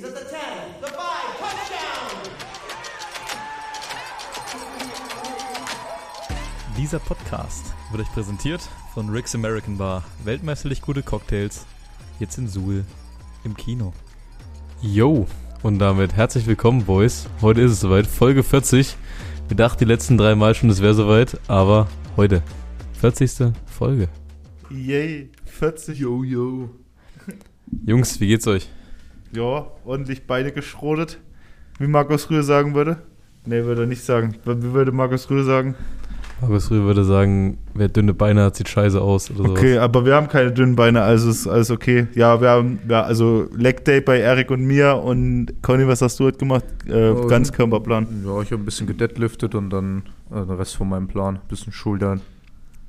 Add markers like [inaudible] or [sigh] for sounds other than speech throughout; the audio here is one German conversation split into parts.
He's at the 10, the 5, touchdown! Dieser Podcast wird euch präsentiert von Rick's American Bar. Weltmeisterlich gute Cocktails. Jetzt in Suhl im Kino. Yo! Und damit herzlich willkommen, Boys. Heute ist es soweit. Folge 40. Wir dachten die letzten drei Mal schon, es wäre soweit, aber heute. 40. Folge. Yay, 40. Yo, yo. Jungs, wie geht's euch? Ja, ordentlich Beine geschrotet. Wie Markus Rühr sagen würde. Nee, würde er nicht sagen. Wie würde Markus Rühr sagen? Markus Rühr würde sagen, wer dünne Beine hat, sieht scheiße aus. Oder Okay, aber wir haben keine dünnen Beine, also ist alles okay. Ja, wir haben, ja, also Leg Day bei Erik und mir und Conny, was hast du heute gemacht? Äh, Oh, Ganzkörperplan. Ja, ich habe ein bisschen gedeadliftet und dann äh, den Rest von meinem Plan. Ein bisschen Schultern.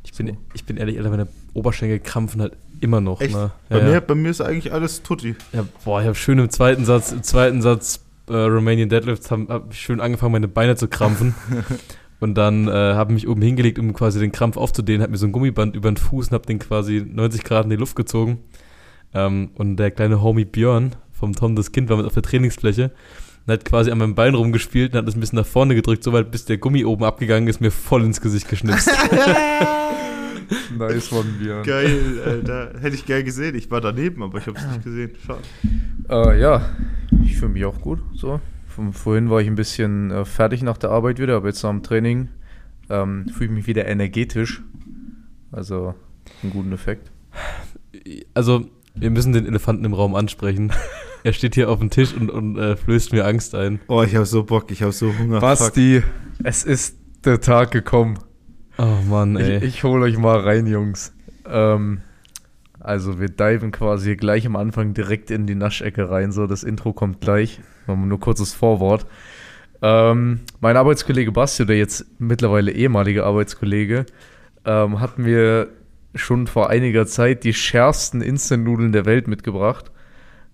Ich bin, ich bin ehrlich, Alter, meine Oberschenkel krampfen halt immer noch. Echt? Ne? Bei, Ja, mir, ja. bei mir ist eigentlich alles tutti. Ja, boah, ich habe schön im zweiten Satz, im zweiten Satz äh, Romanian Deadlifts, habe hab ich schön angefangen, meine Beine zu krampfen. [laughs] und dann äh, habe mich oben hingelegt, um quasi den Krampf aufzudehnen, habe mir so ein Gummiband über den Fuß und habe den quasi 90 Grad in die Luft gezogen. Ähm, und der kleine Homie Björn vom Tom das Kind war mit auf der Trainingsfläche und hat quasi an meinem Bein rumgespielt und hat es ein bisschen nach vorne gedrückt, so weit bis der Gummi oben abgegangen ist, mir voll ins Gesicht geschnipst. [laughs] [laughs] [laughs] Nice von mir. Geil, Alter. Hätte ich geil gesehen. Ich war daneben, aber ich habe es nicht gesehen. Schade. Äh, ja, ich fühle mich auch gut. So. Von vorhin war ich ein bisschen äh, fertig nach der Arbeit wieder, aber jetzt nach dem Training ähm, fühle ich mich wieder energetisch. Also einen guten Effekt. also, wir müssen den Elefanten im Raum ansprechen. [laughs] er steht hier auf dem Tisch und, und äh, flößt mir Angst ein. Oh, ich habe so Bock, ich habe so Hunger. Fuck. Basti, es ist der Tag gekommen. Oh Mann, Ich, ey. ich hole euch mal rein, Jungs. Ähm, also wir diven quasi gleich am Anfang direkt in die Naschecke rein. So, das Intro kommt gleich. Machen nur kurzes Vorwort. Ähm, mein Arbeitskollege Basti, der jetzt mittlerweile ehemalige Arbeitskollege, ähm, hat mir schon vor einiger Zeit die schärfsten Instant-Nudeln der Welt mitgebracht.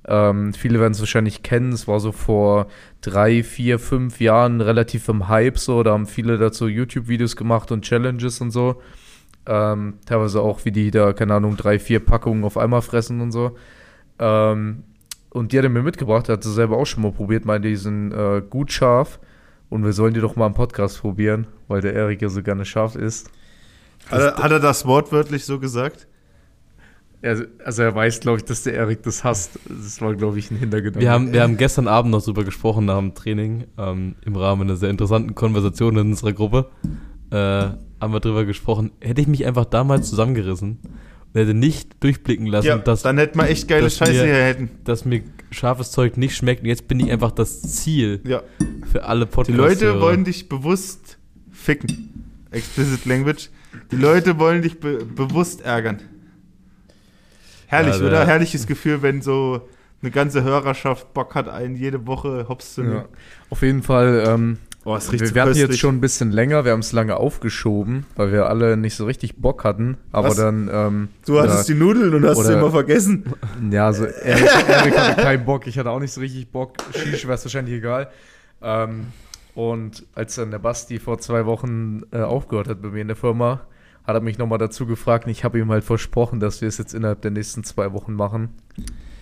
Ähm, viele werden es wahrscheinlich kennen. Es war so vor drei, vier, fünf Jahren relativ im Hype so. Da haben viele dazu YouTube-Videos gemacht und Challenges und so. Ähm, teilweise auch, wie die da, keine Ahnung, drei, vier Packungen auf einmal fressen und so. Ähm, und die hat er mir mitgebracht, er hat sie selber auch schon mal probiert, meinte, die sind äh, gut scharf. Und wir sollen die doch mal im Podcast probieren, weil der Erik ja so gerne scharf isst. Hat er, hat er das wortwörtlich so gesagt? Er, also er weiß, glaube ich, dass der Erik das hasst. Das war, glaube ich, ein Hintergedanke. Wir haben, wir haben gestern Abend noch drüber gesprochen nach dem Training, ähm, im Rahmen einer sehr interessanten Konversation in unserer Gruppe. Äh, haben wir drüber gesprochen. Hätte ich mich einfach damals zusammengerissen und hätte nicht durchblicken lassen, Ja, dass, dann hätten wir echt geile Scheiße wir- hier hätten. dass mir scharfes Zeug nicht schmeckt. Und jetzt bin ich einfach das Ziel Ja. für alle Die Podcasts. Leute wollen dich bewusst ficken. Explicit Language. Die Leute wollen dich be bewusst ärgern. Herrlich, Ja, der- oder? Herrliches Gefühl, wenn so eine ganze Hörerschaft Bock hat, einen jede Woche hops zu nehmen. Ja. Auf jeden Fall, ähm, Oh, es wir, riecht wir hatten jetzt köstlich. schon ein bisschen länger, wir haben es lange aufgeschoben, weil wir alle nicht so richtig Bock hatten. Aber Was? dann, ähm, Du hattest die Nudeln und hast sie oder- immer vergessen. Ja, also Erik, [laughs] Erik hatte keinen Bock, ich hatte auch nicht so richtig Bock. Shish wäre es wahrscheinlich egal. Ähm, und als dann der Basti vor zwei Wochen äh, aufgehört hat bei mir in der Firma, hat er mich nochmal dazu gefragt und ich habe ihm halt versprochen, dass wir es jetzt innerhalb der nächsten zwei Wochen machen.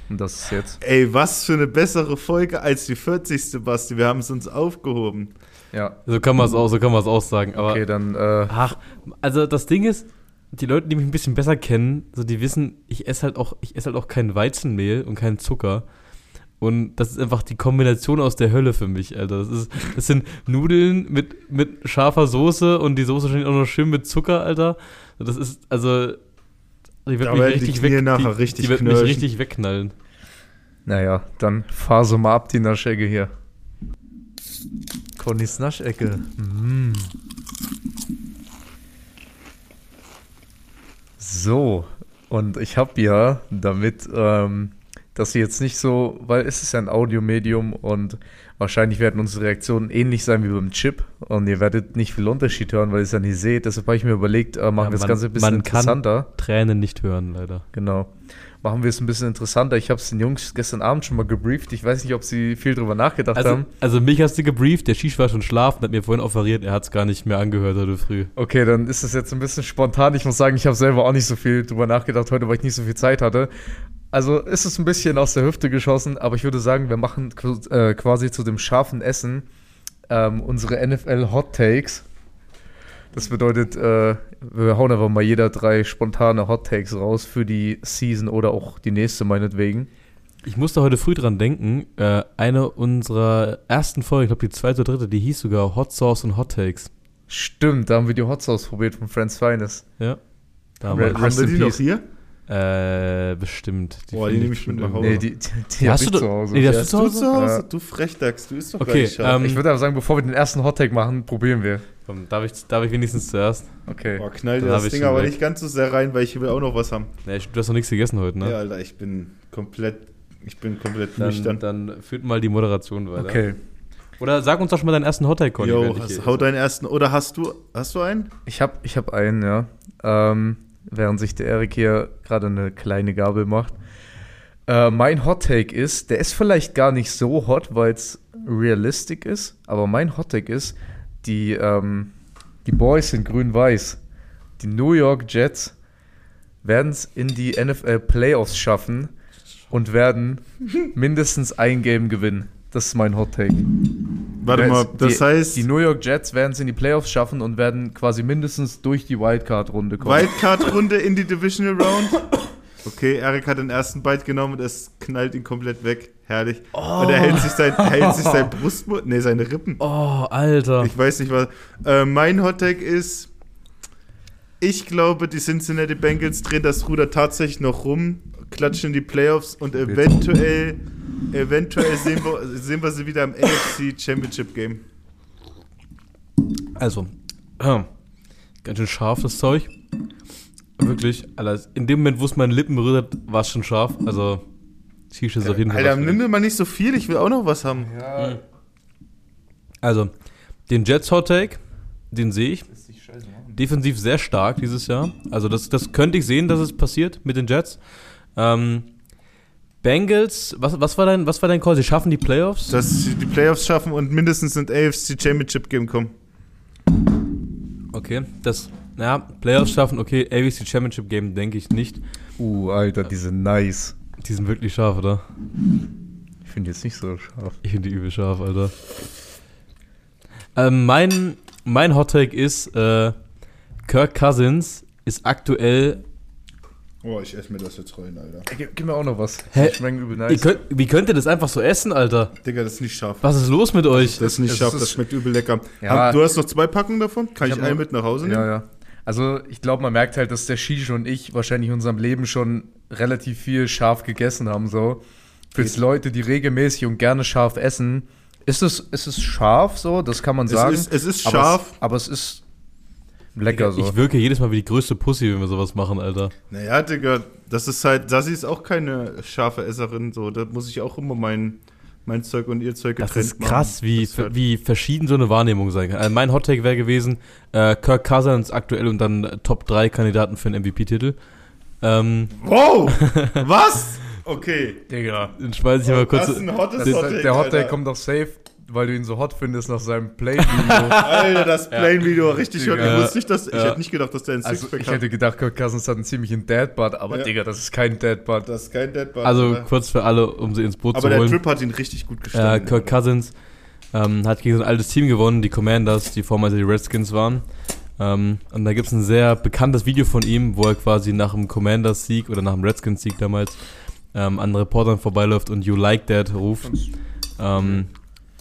Und das ist jetzt. Ey, was für eine bessere Folge als die 40. Basti. Wir haben es uns aufgehoben. Ja, So kann man es auch, so kann man es auch sagen. Aber okay, dann äh, Ach, also das Ding ist, die Leute, die mich ein bisschen besser kennen, so die wissen, ich esse halt auch, ich esse halt auch kein Weizenmehl und keinen Zucker. Und das ist einfach die Kombination aus der Hölle für mich, Alter. Das, ist, das sind Nudeln mit, mit scharfer Soße und die Soße wahrscheinlich auch noch schön mit Zucker, Alter. Das ist, also, die wird Da mich richtig weg, die, richtig die wird mich richtig wegknallen. Naja, dann fahr so mal ab die Naschecke hier. Connys Naschecke. Mm. So, und ich habe ja damit, ähm, dass sie jetzt nicht so, weil es ist ja ein Audiomedium und wahrscheinlich werden unsere Reaktionen ähnlich sein wie beim Chip und ihr werdet nicht viel Unterschied hören, weil ihr es ja nicht seht. Deshalb habe ich mir überlegt, äh, machen Ja, wir das Ganze ein bisschen man kann- interessanter. Tränen nicht hören, leider. Genau. Machen wir es ein bisschen interessanter. Ich habe es den Jungs gestern Abend schon mal gebrieft. Ich weiß nicht, ob sie viel drüber nachgedacht Also, haben. also mich hast du gebrieft, der Shish war schon schlafen, hat mir vorhin offeriert, er hat es gar nicht mehr angehört heute früh. Okay, dann ist es jetzt ein bisschen spontan. Ich muss sagen, ich habe selber auch nicht so viel drüber nachgedacht heute, weil ich nicht so viel Zeit hatte. Also ist es ein bisschen aus der Hüfte geschossen, aber ich würde sagen, wir machen qu- äh, quasi zu dem scharfen Essen ähm, unsere NFL Hot Takes. Das bedeutet, äh, wir hauen einfach mal jeder drei spontane Hot Takes raus für die Season oder auch die nächste meinetwegen. Ich musste heute früh dran denken, äh, eine unserer ersten Folgen, ich glaube die zweite oder dritte, die hieß sogar Hot Sauce und Hot Takes. Stimmt, da haben wir die Hot Sauce probiert von Friends Finest. Ja. Da haben Haben wir die noch hier? Äh, bestimmt. Boah, die nehme ich mit nach Hause. Nee, die, die, die Hast hab du zu Hause. nee, die hast Hast du du zu zu Hause? Ja. Du Frechdachs, du isst doch Okay, gar ähm, ich würde aber sagen, bevor wir den ersten Hot Take machen, probieren wir. Komm, darf, ich, darf ich wenigstens zuerst? Okay. Boah, knall dir hab das Ding aber weg. nicht ganz so sehr rein, weil ich will auch noch was haben. Nee, ich- du hast noch nichts gegessen heute, ne? Ja, Alter, ich bin komplett, ich bin komplett dann, nüchtern. dann führt mal die Moderation weiter. Okay. Oder sag uns doch schon mal deinen ersten Hot Take, Conny. Jo, hau deinen ersten, oder hast du, hast du einen? Ich habe ich hab einen, ja. Ähm, während sich der Erik hier gerade eine kleine Gabel macht. Äh, mein Hot Take ist, der ist vielleicht gar nicht so hot, weil es realistic ist, aber mein Hot Take ist, die, ähm, die Boys sind grün-weiß. Die New York Jets werden es in die NFL Playoffs schaffen und werden mindestens ein Game gewinnen. Das ist mein Hot Take. Warte Ja, mal, das die, heißt, Die New York Jets werden es in die Playoffs schaffen und werden quasi mindestens durch die Wildcard-Runde kommen. Wildcard-Runde in die Divisional Round. Okay, Erik hat den ersten Bite genommen und es knallt ihn komplett weg. Herrlich. Und er hält sich sein, hält sich sein [laughs] Brustmund, nee, seine Rippen. Oh, Alter. Ich weiß nicht was. Äh, mein Hottag ist, ich glaube, die Cincinnati Bengals drehen das Ruder tatsächlich noch rum, klatschen in die Playoffs und eventuell, eventuell sehen wir, sehen wir sie wieder im AFC Championship Game. Also, äh, ganz schön scharf das Zeug. Wirklich, Alter, in dem Moment, wo es meine Lippen berührt, hat, war es schon scharf. Also, Shish ist auf jeden Fall. Alter, nimm mir mal nicht so viel, ich will auch noch was haben. Also, den Jets Hot Take, den sehe ich. Defensiv sehr stark dieses Jahr. Also, das, das könnte ich sehen, dass es passiert mit den Jets. Ähm, Bengals, was, was, war dein, was war dein Call? Sie schaffen die Playoffs? Dass sie die Playoffs schaffen und mindestens ins AFC Championship Game kommen. Okay, das, ja, Playoffs schaffen, okay, ABC Championship Game denke ich nicht. Uh, Alter, die sind nice. Die sind wirklich scharf, oder? Ich finde jetzt nicht so scharf. Ich finde die übel scharf, Alter. Ähm, mein, mein Hot Take ist, äh, Kirk Cousins ist aktuell. Oh, ich esse mir das jetzt rein, Alter. Gib, gib mir auch noch was. Hä? Die schmecken übel nice. könnt, wie könnt ihr das einfach so essen, Alter? Digga, das ist nicht scharf. Was ist los mit euch? Das ist nicht Es scharf, ist- das schmeckt übel lecker. Ja. Hab- Du hast noch zwei Packungen davon? Kann Ich ich, einen mit nach Hause nehmen? Ja, ja. Also, ich glaube, man merkt halt, dass der Shish und ich wahrscheinlich in unserem Leben schon relativ viel scharf gegessen haben. So. Für Leute, die regelmäßig und gerne scharf essen, ist es, ist es scharf so, das kann man Es sagen. ist, es ist aber scharf. Es, aber es ist lecker so. Ich wirke jedes Mal wie die größte Pussy, wenn wir sowas machen, Alter. Naja, Digga, das ist halt, Sassi ist auch keine scharfe Esserin, so. Da muss ich auch immer mein, mein Zeug und ihr Zeug Das getrennt ist krass, machen. wie, Das ist halt- wie verschieden so eine Wahrnehmung sein kann. Also mein Hot Take wäre gewesen, äh, Kirk Cousins aktuell und dann Top 3 Kandidaten für den MVP-Titel. Ähm, Wow! [laughs] Was? Okay. Digga. dann schmeiß ich mal kurz. Das ist ein hottes Das, Hottake, der Hot Take Alter. kommt doch safe, weil du ihn so hot findest nach seinem Play-Video. [laughs] Alter, das Plain-Video richtig hot. Ich wusste nicht, dass, ich hätte nicht gedacht, dass der ein also, Sixpack ich hat. hätte gedacht, Kirk Cousins hat einen ziemlichen Dad-Butt, aber Ja. Digga, das ist kein Dad-Butt. Das ist kein Deadbud. Also Alter. kurz für alle, um sie ins Boot Aber zu der holen. Trip hat ihn richtig gut Äh, gestanden. Kirk Cousins ähm, hat gegen so ein altes Team gewonnen, die Commanders, die vormals die Redskins waren. Ähm, und da gibt es ein sehr bekanntes Video von ihm, wo er quasi nach dem Commanders-Sieg oder nach dem Redskins-Sieg damals ähm, an Reportern vorbeiläuft und You Like That ruft. Ähm,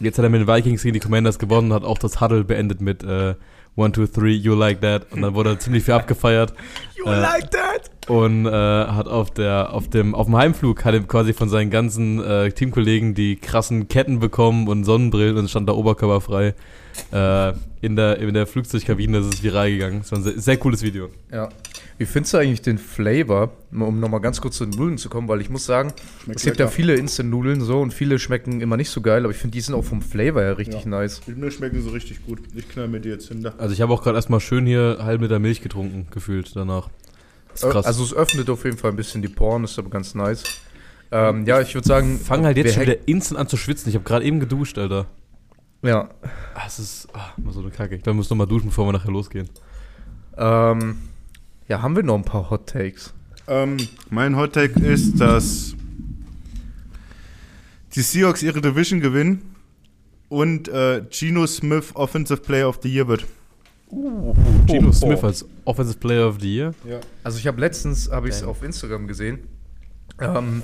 jetzt hat er mit den Vikings gegen die Commanders gewonnen und hat auch das Huddle beendet mit äh, One, two, three, you like that. Und dann wurde er ziemlich viel abgefeiert. [laughs] You Äh, like that? und äh, hat auf der auf dem auf dem Heimflug hat er quasi von seinen ganzen äh, Teamkollegen die krassen Ketten bekommen und Sonnenbrillen und stand da oberkörperfrei äh, in der in der Flugzeugkabine. Das ist viral gegangen. Das war ein sehr, sehr cooles Video. Ja. Wie findest du eigentlich den Flavor, um nochmal ganz kurz zu den Nudeln zu kommen, weil ich muss sagen, Schmeckt es gibt ja lecker. viele Instant-Nudeln so und viele schmecken immer nicht so geil, aber ich finde, die sind auch vom Flavor her richtig Ja. nice. Mir schmecken so richtig gut. Ich knall mir die jetzt hin. Da. Also ich habe auch gerade erstmal schön hier halb Liter Milch getrunken gefühlt danach. Das ist krass. Also es öffnet auf jeden Fall ein bisschen die Poren, ist aber ganz nice. Ähm, ja, ich würde sagen, fang halt jetzt schon wieder instant an zu schwitzen. Ich habe gerade eben geduscht, Alter. Ja. Ah, es ist ah, mal so eine Kacke. Ich glaube, wir müssen noch mal duschen, bevor wir nachher losgehen. Ähm, ja, haben wir noch ein paar Hot Takes? Ähm, mein Hot Take ist, dass die Seahawks ihre Division gewinnen und äh, Geno Smith Offensive Player of the Year wird. Geno Smith als Offensive Player of the Year. Ja. Also ich habe letztens, habe ich es auf Instagram gesehen. Ähm,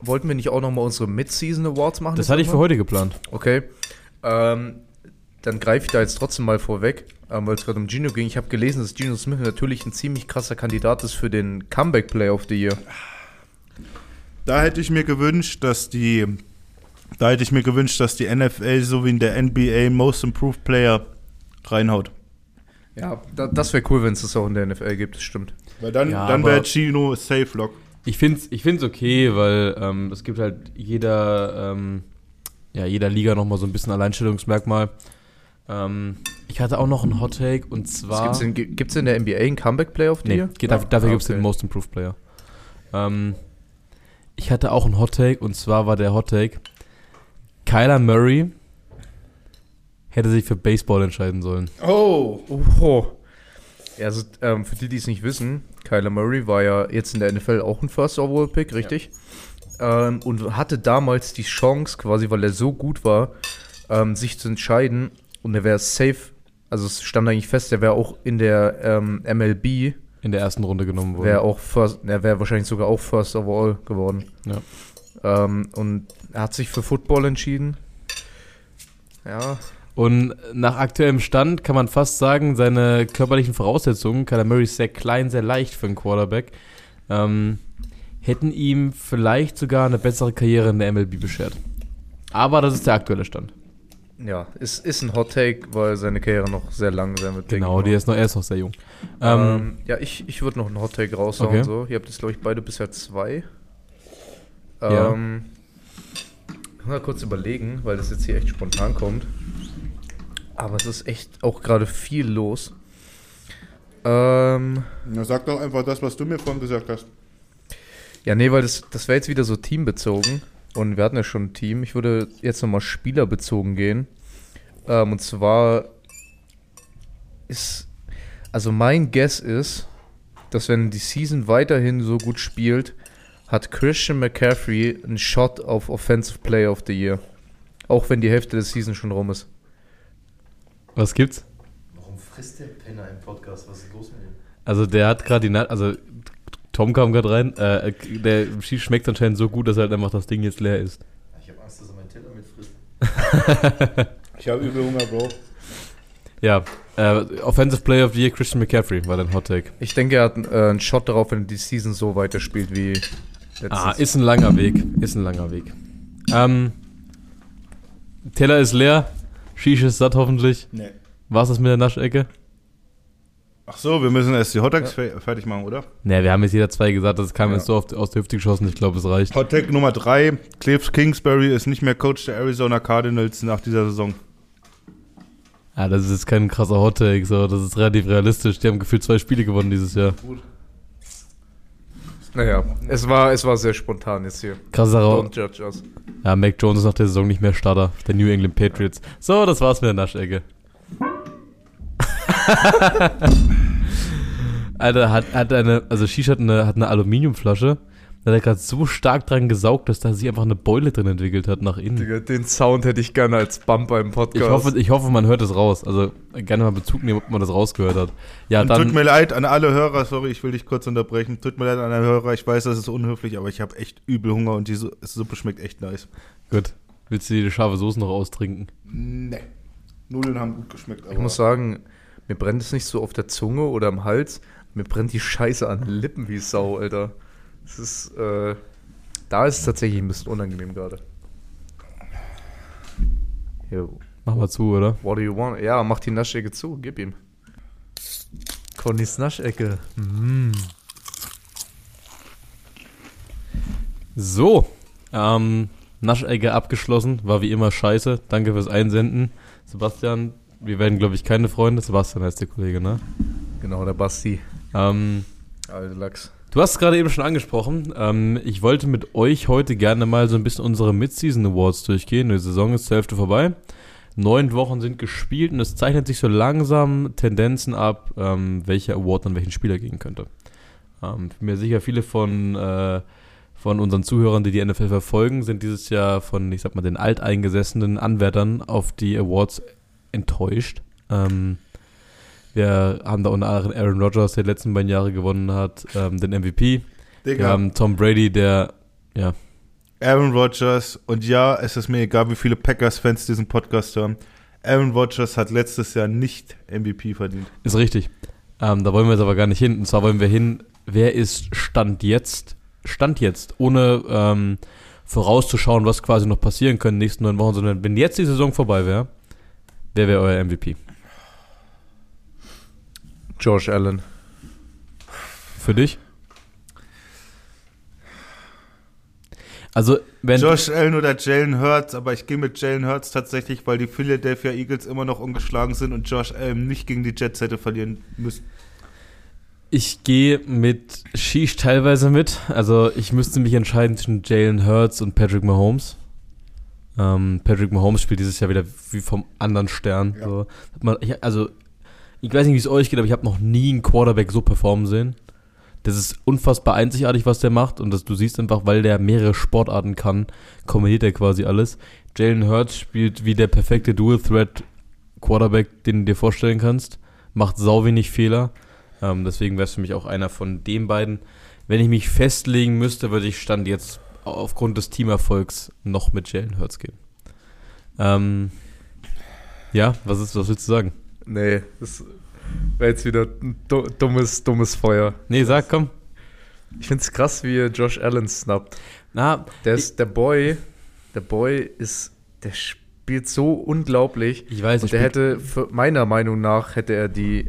wollten wir nicht auch noch mal unsere Mid-Season Awards machen? Das hatte ich für heute geplant. Okay. Ähm, dann greife ich da jetzt trotzdem mal vorweg, ähm, weil es gerade um Gino ging. Ich habe gelesen, dass Gino Smith natürlich ein ziemlich krasser Kandidat ist für den Comeback Player of the Year. Da hätte ich mir gewünscht, dass die da hätte ich mir gewünscht, dass die NFL so wie in der NBA Most Improved Player reinhaut. Ja, da, das wäre cool, wenn es das auch in der NFL gibt, das stimmt. Weil dann, Ja, dann wäre Gino Safe Lock. Ich finde es ich find's okay, weil ähm, es gibt halt jeder, ähm, ja, jeder Liga nochmal so ein bisschen Alleinstellungsmerkmal. Ähm, ich hatte auch noch einen Hot Take und zwar. Gibt's in, gibt's in der NBA einen Comeback Player of the Nee, geht, dafür dafür Ah, gibt es okay. den Most Improved Player. Ähm, ich hatte auch einen Hot Take und zwar war der Hot Take: Kyler Murray hätte sich für Baseball entscheiden sollen. Oh. Oh. Ja, also ähm, für die, die es nicht wissen, Kyler Murray war ja jetzt in der NFL auch ein First Overall Pick, richtig? Ähm, und hatte damals die Chance, quasi, weil er so gut war, ähm, sich zu entscheiden. Und er wäre safe, also es stand eigentlich fest, er wäre auch in der ähm, MLB, In der ersten Runde genommen worden. wäre auch First, er wäre wahrscheinlich sogar auch First Overall geworden. Ja. Ähm, und er hat sich für Football entschieden. Ja, Und nach aktuellem Stand kann man fast sagen, seine körperlichen Voraussetzungen, Kyler Murray ist sehr klein, sehr leicht für einen Quarterback, ähm, hätten ihm vielleicht sogar eine bessere Karriere in der MLB beschert. Aber das ist der aktuelle Stand. ja, ist, ist ein Hot Take, weil seine Karriere noch sehr lang sein wird. Genau, die ist noch, er ist noch sehr jung. Ähm, Ähm, ja, ich, ich würde noch einen Hot Take raushauen. Okay. So. Ihr habt jetzt, glaube ich, beide bisher zwei. Ja. Ähm, mal kurz überlegen, weil das jetzt hier echt spontan kommt. Aber es ist echt auch gerade viel los. Ähm, Na, sag doch einfach das, was du mir vorhin gesagt hast. Ja, nee, weil das, das wäre jetzt wieder so teambezogen. Und wir hatten ja schon ein Team. Ich würde jetzt nochmal spielerbezogen gehen. Ähm, und zwar ist, also mein Guess ist, dass wenn die Season weiterhin so gut spielt, hat Christian McCaffrey einen Shot auf Offensive Player of the Year. Auch wenn die Hälfte der Season schon rum ist. was gibt's? Warum frisst der Penner im Podcast? Was ist los mit ihm? Also der hat gerade die, Na also Tom kam gerade rein, äh, der Schieß schmeckt anscheinend so gut, dass halt einfach das Ding jetzt leer ist. Ich habe Angst, dass er meinen Teller mitfrisst. [laughs] Ich habe übel Hunger, Bro. Ja, äh, Offensive Player of the Year Christian McCaffrey war dein Hot Take. Ich denke, er hat äh, einen Shot darauf, wenn die Season so weiterspielt wie letztes. Ah, ist ein langer Weg. Ist ein langer Weg. Ähm, Teller ist leer. Shish ist satt hoffentlich. Nee. War's das mit der Naschecke? Ach so, wir müssen erst die Hotdogs fe- fertig machen, oder? Ne, wir haben jetzt jeder zwei gesagt, das kam Ja. jetzt so auf, aus der Hüfte geschossen. Ich glaube, es reicht. Hot Take Nummer 3. Cliff Kingsbury ist nicht mehr Coach der Arizona Cardinals nach dieser Saison. Ah, das ist jetzt kein krasser Hot Take, so. Das ist relativ realistisch. Die haben gefühlt zwei Spiele gewonnen dieses Jahr. Naja, es war, es war sehr spontan jetzt hier. Krasser Don't Hot. judge us. Ja, Mac Jones ist nach der Saison nicht mehr Starter der New England Patriots. So, das war's mit der Naschecke. Alter, hat, hat eine, also Shish hat eine, hat eine Aluminiumflasche. Da hat er gerade so stark dran gesaugt, dass da sich einfach eine Beule drin entwickelt hat nach innen. Digga, den Sound hätte ich gerne als Bumper im Podcast. Ich hoffe, ich hoffe, man hört es raus. Also gerne mal Bezug nehmen, ob man das rausgehört hat. Ja, Und dann. tut mir leid an alle Hörer, sorry, ich will dich kurz unterbrechen. Tut mir leid an alle Hörer, ich weiß, das ist unhöflich, aber ich habe echt übel Hunger und die Su- Suppe schmeckt echt nice. Gut. Willst du die scharfe Soße noch austrinken? Nee. Nudeln haben gut geschmeckt, aber ich muss sagen, mir brennt es nicht so auf der Zunge oder am Hals. Mir brennt die Scheiße an den Lippen wie Sau, Alter. Es ist, äh, da ist es tatsächlich ein bisschen unangenehm gerade. Mach mal zu, oder? what do you want? Ja, mach die Naschecke zu, gib ihm. Connys Naschecke. Mm. So, ähm, Naschecke abgeschlossen, war wie immer scheiße. Danke fürs Einsenden. Sebastian, wir werden, glaube ich, keine Freunde. Sebastian heißt der Kollege, ne? Genau, der Basti. Ähm, Alter Lachs. du hast es gerade eben schon angesprochen. Ähm, ich wollte mit euch heute gerne mal so ein bisschen unsere Mid-Season Awards durchgehen. Die Saison ist zur Hälfte vorbei. Neun Wochen sind gespielt und es zeichnet sich so langsam Tendenzen ab, ähm, welcher Award an welchen Spieler gehen könnte. Ähm, ich bin mir sicher, viele von, äh, von unseren Zuhörern, die die NFL verfolgen, sind dieses Jahr von, ich sag mal, den alteingesessenen Anwärtern auf die Awards enttäuscht. Ähm, wir haben da unter anderem Aaron Rodgers, der die letzten beiden Jahre gewonnen hat, ähm, den MVP. Wir Digga, haben Tom Brady, der, ja, Aaron Rodgers und ja, es ist mir egal, wie viele Packers-Fans diesen Podcast hören. Aaron Rodgers hat letztes Jahr nicht MVP verdient. ist richtig. Ähm, da wollen wir jetzt aber gar nicht hin. Und zwar wollen wir hin, wer ist Stand jetzt, Stand jetzt, ohne ähm, vorauszuschauen, was quasi noch passieren können in den nächsten neun Wochen, sondern wenn jetzt die Saison vorbei wäre, wer wäre euer MVP? Josh Allen. Für dich? Also, wenn. Josh Allen oder Jalen Hurts, aber ich gehe mit Jalen Hurts tatsächlich, weil die Philadelphia Eagles immer noch ungeschlagen sind und Josh Allen nicht gegen die Jets hätte verlieren müssen. Ich gehe mit Sheesh teilweise mit. Also ich müsste mich entscheiden zwischen Jalen Hurts und Patrick Mahomes. Ähm, Patrick Mahomes spielt dieses Jahr wieder wie vom anderen Stern. Ja. So. Man, ich, also ich weiß nicht, wie es euch geht, aber ich habe noch nie einen Quarterback so performen sehen. Das ist unfassbar einzigartig, was der macht. Und das, du siehst einfach, weil der mehrere Sportarten kann, kombiniert er quasi alles. Jalen Hurts spielt wie der perfekte Dual-Threat-Quarterback, den du dir vorstellen kannst. Macht sau wenig Fehler. Ähm, deswegen wäre es für mich auch einer von den beiden. Wenn ich mich festlegen müsste, würde ich Stand jetzt aufgrund des Teamerfolgs noch mit Jalen Hurts gehen. Ähm, ja, was, ist, was willst du sagen? Nee, das wäre jetzt wieder ein du- dummes, dummes Feuer. Nee, sag, komm. Ich finde es krass, wie er Josh Allen snappt. Na, Der, ist, der Boy, der Boy ist, der spielt so unglaublich. ich weiß, Und ich der hätte, meiner Meinung nach, hätte er die,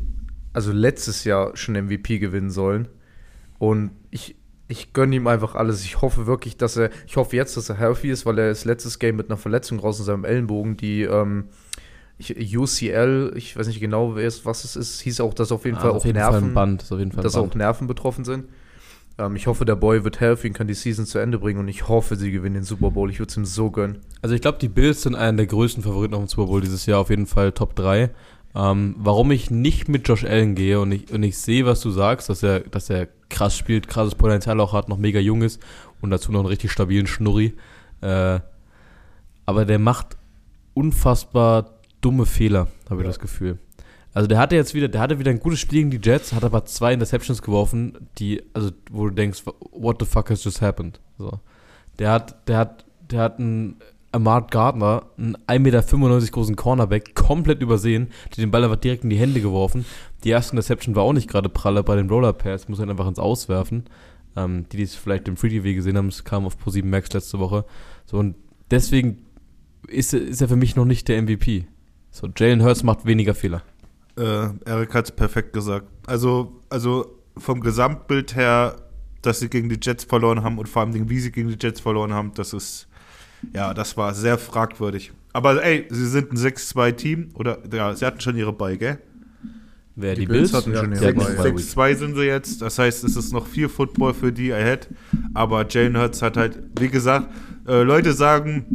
also letztes Jahr schon MVP gewinnen sollen. Und ich, ich gönne ihm einfach alles. Ich hoffe wirklich, dass er, ich hoffe jetzt, dass er healthy ist, weil er ist letztes Game mit einer Verletzung raus in seinem Ellenbogen, die ähm, ich, UCL, ich weiß nicht genau, wer es, was es ist, hieß auch, dass auf jeden Ah, Fall auf auch jeden Nerven, Fall ein dass Band. auch Nerven betroffen sind. Ähm, ich hoffe, der Boy wird healthy und kann die Season zu Ende bringen und ich hoffe, sie gewinnen den Super Bowl. Ich würde es ihm so gönnen. Also ich glaube, die Bills sind einer der größten Favoriten auf dem Super Bowl dieses Jahr, auf jeden Fall Top 3. Ähm, warum ich nicht mit Josh Allen gehe und ich, und ich sehe, was du sagst, dass er, dass er krass spielt, krasses Potenzial auch hat, noch mega jung ist und dazu noch einen richtig stabilen Schnurri. Äh, aber der macht unfassbar dumme Fehler, habe ich Ja. das Gefühl. Also der hatte jetzt wieder, der hatte wieder ein gutes Spiel gegen die Jets, hat aber zwei Interceptions geworfen, die, also wo du denkst, what the fuck has just happened? So. Der hat, der hat, der hat einen Amart Gardner, einen 1,95 Meter großen Cornerback, komplett übersehen, die den Ball einfach direkt in die Hände geworfen. Die erste Interception war auch nicht gerade pralle bei den Roller Pairs, muss er einfach ins Auswerfen. Ähm, die, die es vielleicht im Free TV gesehen haben, es kam auf Pro7 Max letzte Woche. So, und deswegen ist, er- ist er für mich noch nicht der MVP. So, Jalen Hurts macht weniger Fehler. Äh, Eric hat es perfekt gesagt. Also, also vom Gesamtbild her, dass sie gegen die Jets verloren haben und vor allem, wie sie gegen die Jets verloren haben, das ist, ja, das war sehr fragwürdig. Aber ey, sie sind ein 6-2-Team, oder, ja, sie hatten schon ihre Bye, gell? Wer Die die, Bills Bills? hatten schon ihre hatten Bye. eine Bye Week. 6-2 sind sie jetzt, das heißt, es ist noch viel Football für die ahead. Aber Jalen Hurts hat halt, wie gesagt, äh, Leute sagen,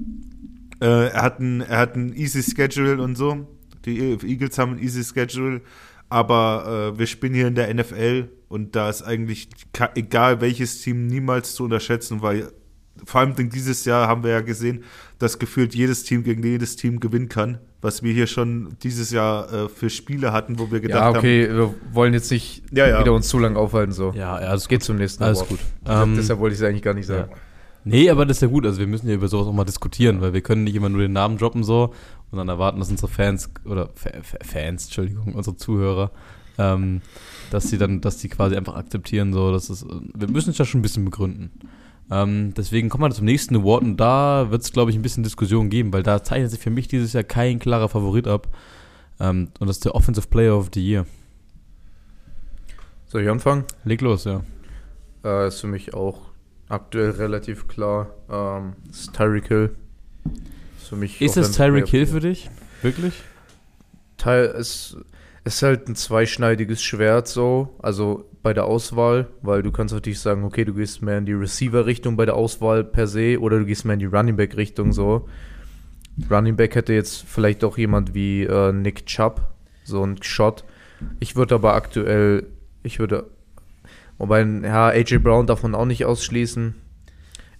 äh, er, hat ein, er hat ein easy Schedule und so. Die Eagles haben ein easy Schedule, aber äh, wir spielen hier in der NFL und da ist eigentlich egal welches Team niemals zu unterschätzen, weil vor allem dieses Jahr haben wir ja gesehen, dass gefühlt jedes Team gegen jedes Team gewinnen kann, was wir hier schon dieses Jahr äh, für Spiele hatten, wo wir gedacht Ja, okay, wir wollen jetzt nicht Ja, ja. wieder uns zu lang aufhalten. So. Ja, ja, das Geht zum nächsten Alles Award. gut. Ähm, deshalb wollte ich es eigentlich gar nicht sagen. Nee, aber das ist ja gut. Also wir müssen ja über sowas auch mal diskutieren, weil wir können nicht immer nur den Namen droppen so und dann erwarten, dass unsere Fans oder Fa Fa Fans, Entschuldigung, unsere Zuhörer, ähm, dass sie dann, dass die quasi einfach akzeptieren, so, dass es, wir müssen es ja schon ein bisschen begründen. Ähm, deswegen kommen wir zum nächsten Award und da wird es, glaube ich, ein bisschen Diskussion geben, weil da zeichnet sich für mich dieses Jahr kein klarer Favorit ab. Ähm, und das ist der Offensive Player of the Year. Soll ich anfangen? Leg los, ja. Äh, ist für mich auch aktuell relativ klar. Ähm, ist Tyreek Hill. Ist für mich Ist es Tyreek Hill für dich? Wirklich? Teil, es ist halt ein zweischneidiges Schwert so, also bei der Auswahl, weil du kannst natürlich sagen, okay, du gehst mehr in die Receiver-Richtung bei der Auswahl per se oder du gehst mehr in die Running Back-Richtung so. Running Back hätte jetzt vielleicht auch jemand wie äh, Nick Chubb, so ein Shot. Ich würde aber aktuell, ich würde, Wobei, ja, AJ Brown man auch nicht ausschließen.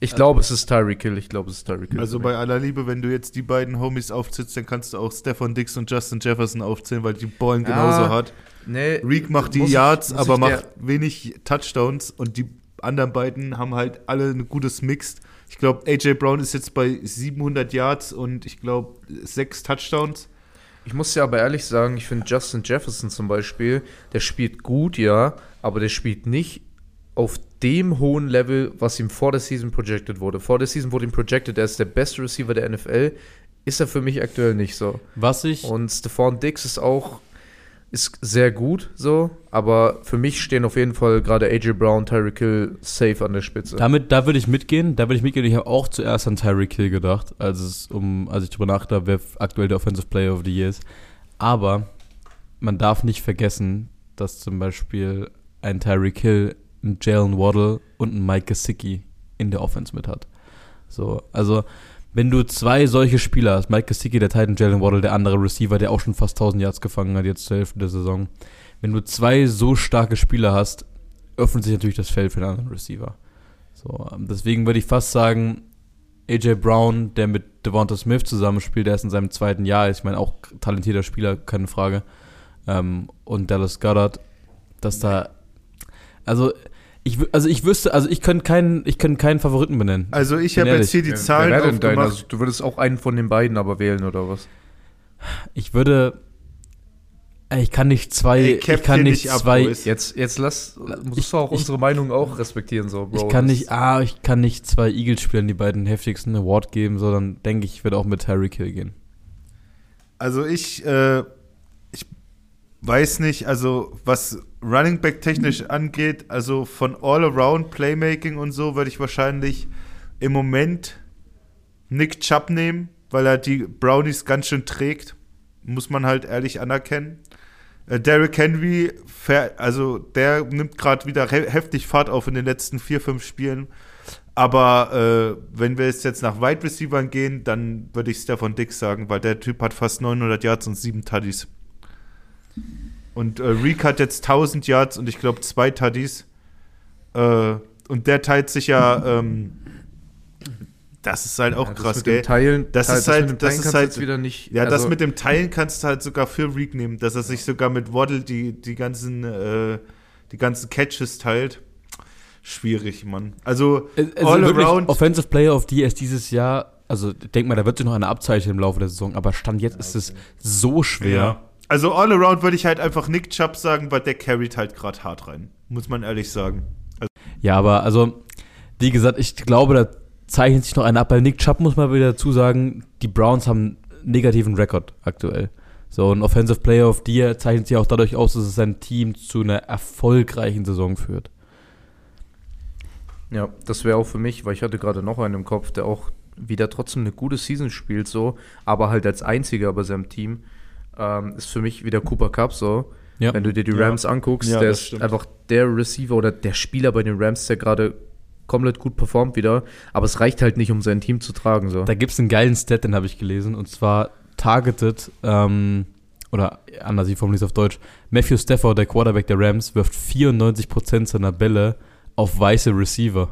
Ich glaube, es ist Tyreek Hill. Ich glaube, es ist Tyreek Hill. Also bei aller Liebe, wenn du jetzt die beiden Homies aufzählst, dann kannst du auch Stefan Dix und Justin Jefferson aufzählen, weil die ballen genauso hart. nee, Reek macht die ich- Yards, muss aber ich macht wenig Touchdowns und die anderen beiden haben halt alle ein gutes Mixed. Ich glaube, AJ Brown ist jetzt bei 700 Yards und ich glaube sechs Touchdowns. Ich muss ja aber ehrlich sagen, ich finde Justin Jefferson zum Beispiel, der spielt gut, ja, aber der spielt nicht auf dem hohen Level, was ihm vor der Season projected wurde. Vor der Season wurde ihm projected, er ist der beste Receiver der NFL. Ist er für mich aktuell nicht so. Was ich, Und Stephon Diggs ist auch ist sehr gut so, aber für mich stehen auf jeden Fall gerade AJ Brown, Tyreek Hill safe an der Spitze. damit, da würde ich mitgehen, da würde ich mitgehen. Ich habe auch zuerst an Tyreek Hill gedacht, als es um, als ich drüber nachdachte, wer aktuell der Offensive Player of the Year ist. Aber man darf nicht vergessen, dass zum Beispiel ein Tyreek Hill, ein Jalen Waddle und ein Mike Gesicki in der Offense mit hat. So, also wenn du zwei solche Spieler hast, Mike Gesicki, der Titan, Jalen Waddle, der andere Receiver, der auch schon fast 1000 Yards gefangen hat jetzt zur Hälfte der Saison, wenn du zwei so starke Spieler hast, öffnet sich natürlich das Feld für den anderen Receiver. So, ähm, deswegen würde ich fast sagen, AJ Brown, der mit Devonta Smith zusammenspielt, der ist in seinem zweiten Jahr, ich meine auch talentierter Spieler, keine Frage. Ähm, und Dallas Goddard, dass da, also ich, also ich wüsste, also ich könnte keinen, ich könnte keinen Favoriten benennen. Also ich habe jetzt hier die Zahlen wer denn dein? aufgemacht. Also, du würdest auch einen von den beiden aber wählen, oder was? Ich würde, ich kann nicht zwei, Ey, ich kann nicht nicht ab, zwei, Boys. Jetzt, jetzt lass, musst Ich- du auch ich- unsere Meinung auch respektieren, so, Bro. ich kann nicht, ah, ich kann nicht zwei Eagles-Spielern die beiden heftigsten Award geben, sondern denke ich, ich würde auch mit Harry Kill gehen. Also ich, äh, ich weiß nicht, also was Running Back technisch angeht, also von All-Around Playmaking und so würde ich wahrscheinlich im Moment Nick Chubb nehmen, weil er die Brownies ganz schön trägt. Muss man halt ehrlich anerkennen. Äh, Derrick Henry, also der nimmt gerade wieder he heftig Fahrt auf in den letzten vier, fünf Spielen. Aber äh, wenn wir jetzt, jetzt nach Wide Receivern gehen, dann würde ich Stefan Dix sagen, weil der Typ hat fast 900 Yards und sieben Tuddies. Und äh, Reek hat jetzt 1000 Yards und ich glaube zwei Tuddies. Äh, und der teilt sich ja, ähm, das ist halt auch Ja, das krass, gell? Teilen, Das ist halt- mit dem das Teilen ist kannst du halt- wieder nicht. Ja, das also- mit dem Teilen kannst du halt sogar für Reek nehmen, dass er sich sogar mit Waddle die, die ganzen äh, die ganzen Catches teilt. Schwierig, Mann. Also, Also all wirklich, around. Offensive Player of the ist dieses Jahr, also denk mal, da wird sich noch eine abzeichnen im Laufe der Saison, aber Stand jetzt ist es so schwer. Ja. Also all around würde ich halt einfach Nick Chubb sagen, weil der carried halt gerade hart rein. Muss man ehrlich sagen. Ja, aber also, wie gesagt, ich glaube, da zeichnet sich noch einer ab. Bei Nick Chubb muss man wieder dazu sagen, die Browns haben einen negativen Rekord aktuell. So, ein Offensive Player of the Year zeichnet sich auch dadurch aus, dass es sein Team zu einer erfolgreichen Saison führt. Ja, das wäre auch für mich, weil ich hatte gerade noch einen im Kopf, der auch wieder trotzdem eine gute Season spielt, so, aber halt als einziger bei seinem Team, ähm, ist für mich wieder Cooper Cup so. Ja. Wenn du dir die Ja. Rams anguckst, Ja, der ist stimmt. einfach der Receiver oder der Spieler bei den Rams, der gerade komplett gut performt wieder, aber es reicht halt nicht, um sein Team zu tragen, so. Da gibt es einen geilen Stat, den habe ich gelesen, und zwar targeted, ähm, oder anders, ich formuliere es auf Deutsch, Matthew Stafford, der Quarterback der Rams, wirft 94% seiner Bälle auf weiße Receiver.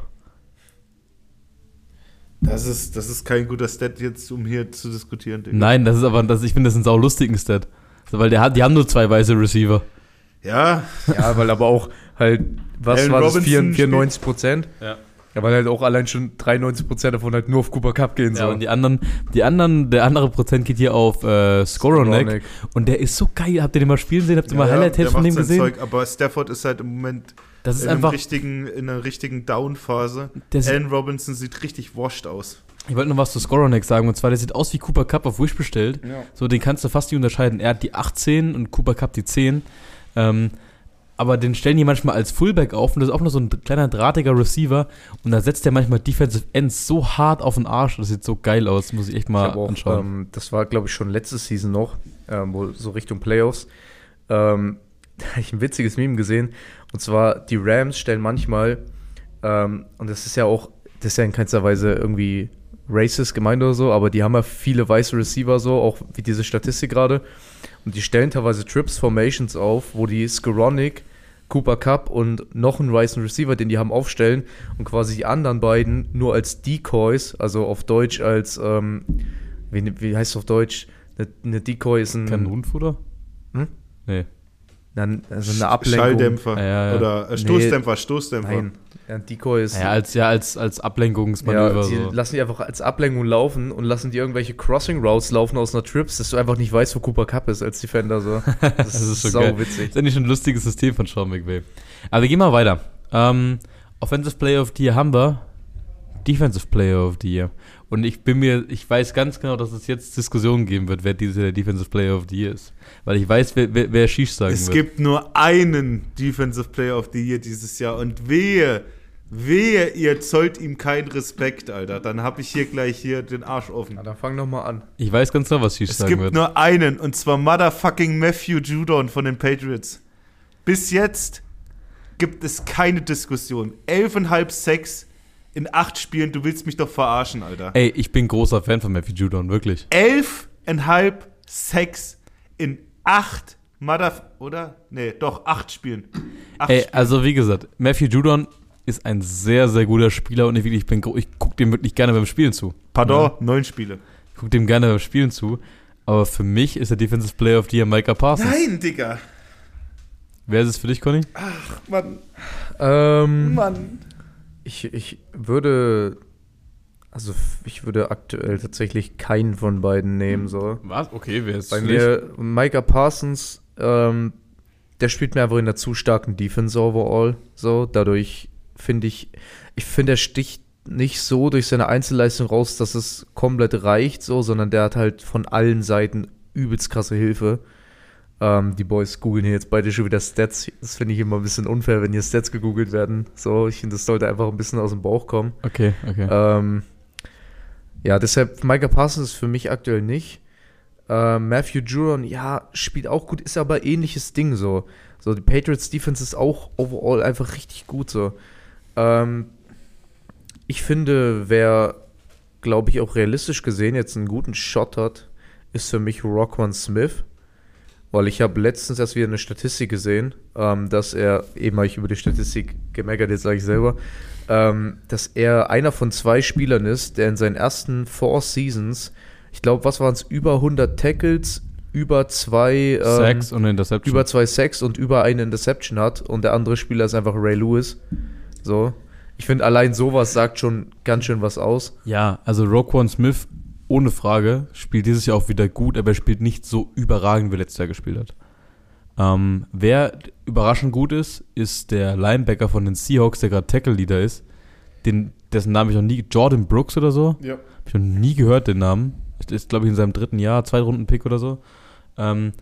Das ist, das ist kein guter Stat jetzt, um hier zu diskutieren. Digga. Nein, das ist aber, das, ich finde das einen saulustigen Stat. Weil der hat, die haben nur zwei weiße Receiver. Ja, Ja, weil aber auch halt, was Allen war das, Robinson 94, 94 Prozent? Ja. Ja, weil halt auch allein schon 93 Prozent davon halt nur auf Cooper Cup gehen Ja, sollen. und die anderen, die anderen, der andere Prozent geht hier auf äh, Skoronek. Skoronek. Und der ist so geil. Habt ihr den mal spielen sehen? Habt ihr mal ja, Highlight-Tapes der von dem gesehen? Zeug, aber Stafford ist halt im Moment Das ist in, einem einfach, richtigen, in einer richtigen Down-Phase. Allen Robinson sieht richtig washed aus. ich wollte noch was zu Skoronek sagen. Und zwar, der sieht aus wie Cooper Cup auf Wish bestellt. So, den kannst du fast nicht unterscheiden. Er hat die 18 und Cooper Cup die 10. Ähm, aber den stellen die manchmal als Fullback auf und das ist auch nur so ein kleiner drahtiger Receiver und da setzt der manchmal Defensive Ends so hart auf den Arsch. Das sieht so geil aus, muss ich echt Ich mal hab auch, anschauen. ähm, das war, glaube ich, schon letzte Season noch, ähm, wo so Richtung Playoffs. Ähm, [laughs] da habe ich ein witziges Meme gesehen. Und zwar, die Rams stellen manchmal, ähm, und das ist ja auch, das ist ja in keinster Weise irgendwie racist gemeint oder so, aber die haben ja viele weiße Receiver so, auch wie diese Statistik gerade. Und die stellen teilweise Trips Formations auf, wo die Skoronik Cooper Cup und noch einen Wide Receiver, den die haben aufstellen und quasi die anderen beiden nur als Decoys, also auf Deutsch als, ähm, wie, wie heißt es auf Deutsch? Eine, eine Decoy ist ein, Kanonenfutter? Hm? Nee. Dann, also eine Ablenkung. Schalldämpfer Ja, oder äh, Stoßdämpfer, Stoßdämpfer. Nein, ja, ein Decoy ist. Ja, als, ja, als, als Ablenkungsmanöver. Ja, die so. lassen die einfach als Ablenkung laufen und lassen die irgendwelche Crossing Routes laufen aus einer Trips, dass du einfach nicht weißt, wo Cooper Cup ist als Defender. So. [laughs] Das, Das ist schon sau geil. witzig. ist eigentlich schon ein lustiges System von Sean McVay. Aber wir gehen mal weiter. Ähm, Offensive Player of the Year haben wir. Defensive Player of the Year. Und ich bin mir, ich weiß ganz genau, dass es jetzt Diskussionen geben wird, wer der Defensive Player of the Year ist. Weil ich weiß, wer, wer, wer Shish sagen Es wird. gibt nur einen Defensive Player of the Year dieses Jahr und wehe, wehe, ihr zollt ihm keinen Respekt, Alter. Dann hab ich hier gleich hier den Arsch offen. Na, dann fang noch mal an. ich weiß ganz genau, was Shish Es sagen gibt wird. nur einen und zwar Motherfucking Matthew Judon von den Patriots. Bis jetzt gibt es keine Diskussion. Elfeinhalb Sex in acht Spielen, du willst mich doch verarschen, Alter. Ey, ich bin großer Fan von Matthew Judon, wirklich. Elfeinhalb Sex in acht Mother... Oder? Nee, doch, acht Spielen. Acht Ey, Spielen. also wie gesagt, Matthew Judon ist ein sehr, sehr guter Spieler und ich, wirklich, ich, bin, ich gucke dem wirklich gerne beim Spielen zu. Pardon, neun Spiele. Ich gucke dem gerne beim Spielen zu. Aber für mich ist der Defensive Player of the Year Micah Parsons. Nein, Digga. Wer ist es für dich, Conny? Mann, Ähm, Mann. Ich, ich würde. Also, ich würde aktuell tatsächlich keinen von beiden nehmen. So. Was? Okay, wer ist Bei mir, Micah Parsons, ähm, der spielt mir einfach in einer zu starken Defense overall. So, dadurch finde ich, ich finde, er sticht nicht so durch seine Einzelleistung raus, dass es komplett reicht, so, sondern der hat halt von allen Seiten übelst krasse Hilfe. Ähm, die Boys googeln hier jetzt beide schon wieder Stats. Das finde ich immer ein bisschen unfair, wenn hier Stats gegoogelt werden. So, ich finde, das sollte einfach ein bisschen aus dem Bauch kommen. Okay, okay. Ähm, ja, deshalb Micah Parsons ist für mich aktuell nicht. Ähm, Matthew Juron, ja, spielt auch gut, ist aber ähnliches Ding so. So, die Patriots Defense ist auch overall einfach richtig gut so. Ähm, ich finde, wer, glaube ich, auch realistisch gesehen jetzt einen guten Shot hat, ist für mich Rockwan Smith. Weil ich habe letztens erst wieder eine Statistik gesehen, ähm, dass er, eben habe ich über die Statistik gemeckert, jetzt sage ich selber, ähm, dass er einer von zwei Spielern ist, der in seinen ersten Four Seasons, ich glaube, was waren es, über 100 Tackles, über zwei, ähm, Sacks und Interception. über zwei Sacks und über eine Interception hat und der andere Spieler ist einfach Ray Lewis. So. Ich finde, allein sowas sagt schon ganz schön was aus. ja, also Roquan Smith, ohne Frage, spielt dieses Jahr auch wieder gut, aber er spielt nicht so überragend, wie er letztes Jahr gespielt hat. Ähm, wer überraschend gut ist, ist der Linebacker von den Seahawks, der gerade Tackle-Leader ist. Den, dessen Namen ich noch nie, Jordan Brooks oder so. Ja. Hab ich noch nie gehört, den Namen. Ist, glaube ich, in seinem dritten Jahr, Zweitrunden-Pick oder so. Ähm,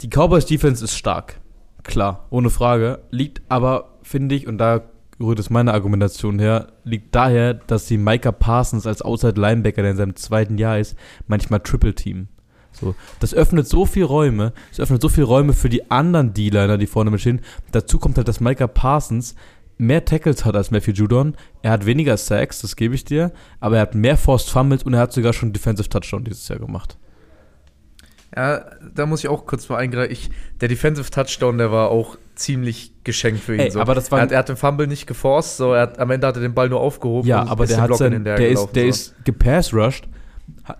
die Cowboys-Defense ist stark. Klar, ohne Frage. Liegt aber, finde ich, und da rührt es meine Argumentation her, liegt daher, dass sie Micah Parsons als Outside-Linebacker, der in seinem zweiten Jahr ist, manchmal Triple-Team. So, das öffnet so viel Räume, es öffnet so viele Räume für die anderen D-Liner, die vorne mitstehen. Dazu kommt halt, dass Micah Parsons mehr Tackles hat als Matthew Judon. Er hat weniger Sacks, das gebe ich dir, aber er hat mehr Forced Fumbles und er hat sogar schon Defensive Touchdown dieses Jahr gemacht. Ja, da muss ich auch kurz mal eingreifen. Ich, der Defensive Touchdown, der war auch ziemlich geschenkt für ihn. Ey, so. aber das war- er, hat, er hat den Fumble nicht geforst, so er hat, am Ende hat er den Ball nur aufgehoben. Ja, aber ist der hat sein, der ist, gelaufen, der so. ist gepass-rushed,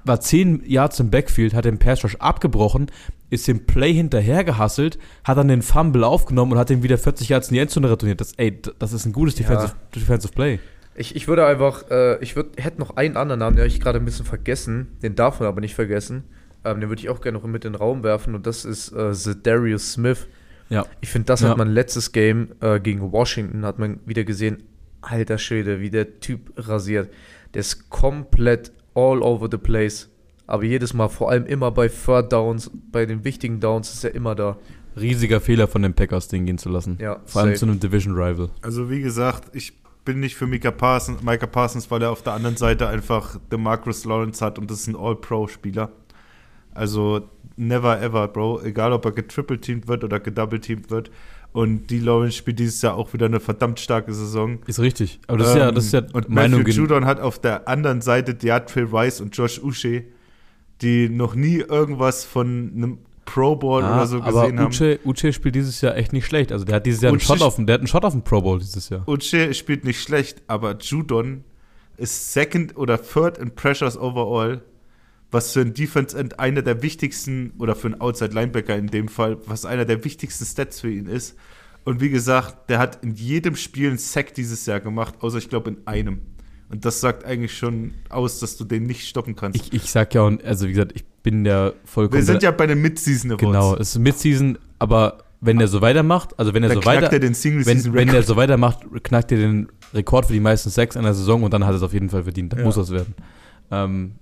war 10 Yards im Backfield, hat den Pass-Rush abgebrochen, ist dem Play hinterher gehasselt, hat dann den Fumble aufgenommen und hat den wieder 40 Yards in die Endzone retourniert. Das, ey, das ist ein gutes Defensive, Defensive Play. Ich, ich würde einfach, äh, ich würd, hätte noch einen anderen Namen, den habe ich gerade ein bisschen vergessen. Den darf man aber nicht vergessen. Ähm, den würde ich auch gerne noch mit in den Raum werfen und das ist äh, Darius Smith. Ja. Ich finde, das Ja. hat man letztes Game äh, gegen Washington, hat man wieder gesehen, alter Schwede, wie der Typ rasiert. Der ist komplett all over the place. Aber jedes Mal, vor allem immer bei Third Downs, bei den wichtigen Downs ist er immer da. Riesiger Fehler von den Packers, den gehen zu lassen. Ja, Vor allem safe. zu einem Division-Rival. Also wie gesagt, ich bin nicht für Micah Parsons, Micah Parsons, weil er auf der anderen Seite einfach DeMarcus Lawrence hat und das ist ein All-Pro-Spieler. Also never ever, Bro. Egal, ob er getriple-teamt wird oder gedouble-teamt wird. Und die Lawrence spielt dieses Jahr auch wieder eine verdammt starke Saison. Ist richtig. Aber das ist ja, Ähm, das ist ja und Meinung. Matthew Judon hat auf der anderen Seite DeAndre Rice und Josh Uche, die noch nie irgendwas von einem Pro Bowl Ah, oder so aber gesehen haben. Uche, Uche spielt dieses Jahr echt nicht schlecht. Also der hat dieses Jahr einen Uche Shot auf dem, der hat einen Shot auf dem Pro Bowl dieses Jahr. Uche spielt nicht schlecht, aber Judon ist second oder third in Pressures overall, was für ein Defense End einer der wichtigsten, oder für einen Outside Linebacker in dem Fall, was einer der wichtigsten Stats für ihn ist. Und wie gesagt, der hat in jedem Spiel einen Sack dieses Jahr gemacht, außer ich glaube in einem. Und das sagt eigentlich schon aus, dass du den nicht stoppen kannst. Ich, ich sag ja, und also wie gesagt, ich bin ja vollkommen. Wir sind ja bei den Mid-Season Awards. Genau, es ist Mid-Season, aber wenn er so weitermacht, also wenn er so knackt weiter, er den Single wenn, wenn er Record. so weitermacht, knackt er den Rekord für die meisten Sacks einer Saison und dann hat er es auf jeden Fall verdient. Dann Ja. muss das werden. Ähm,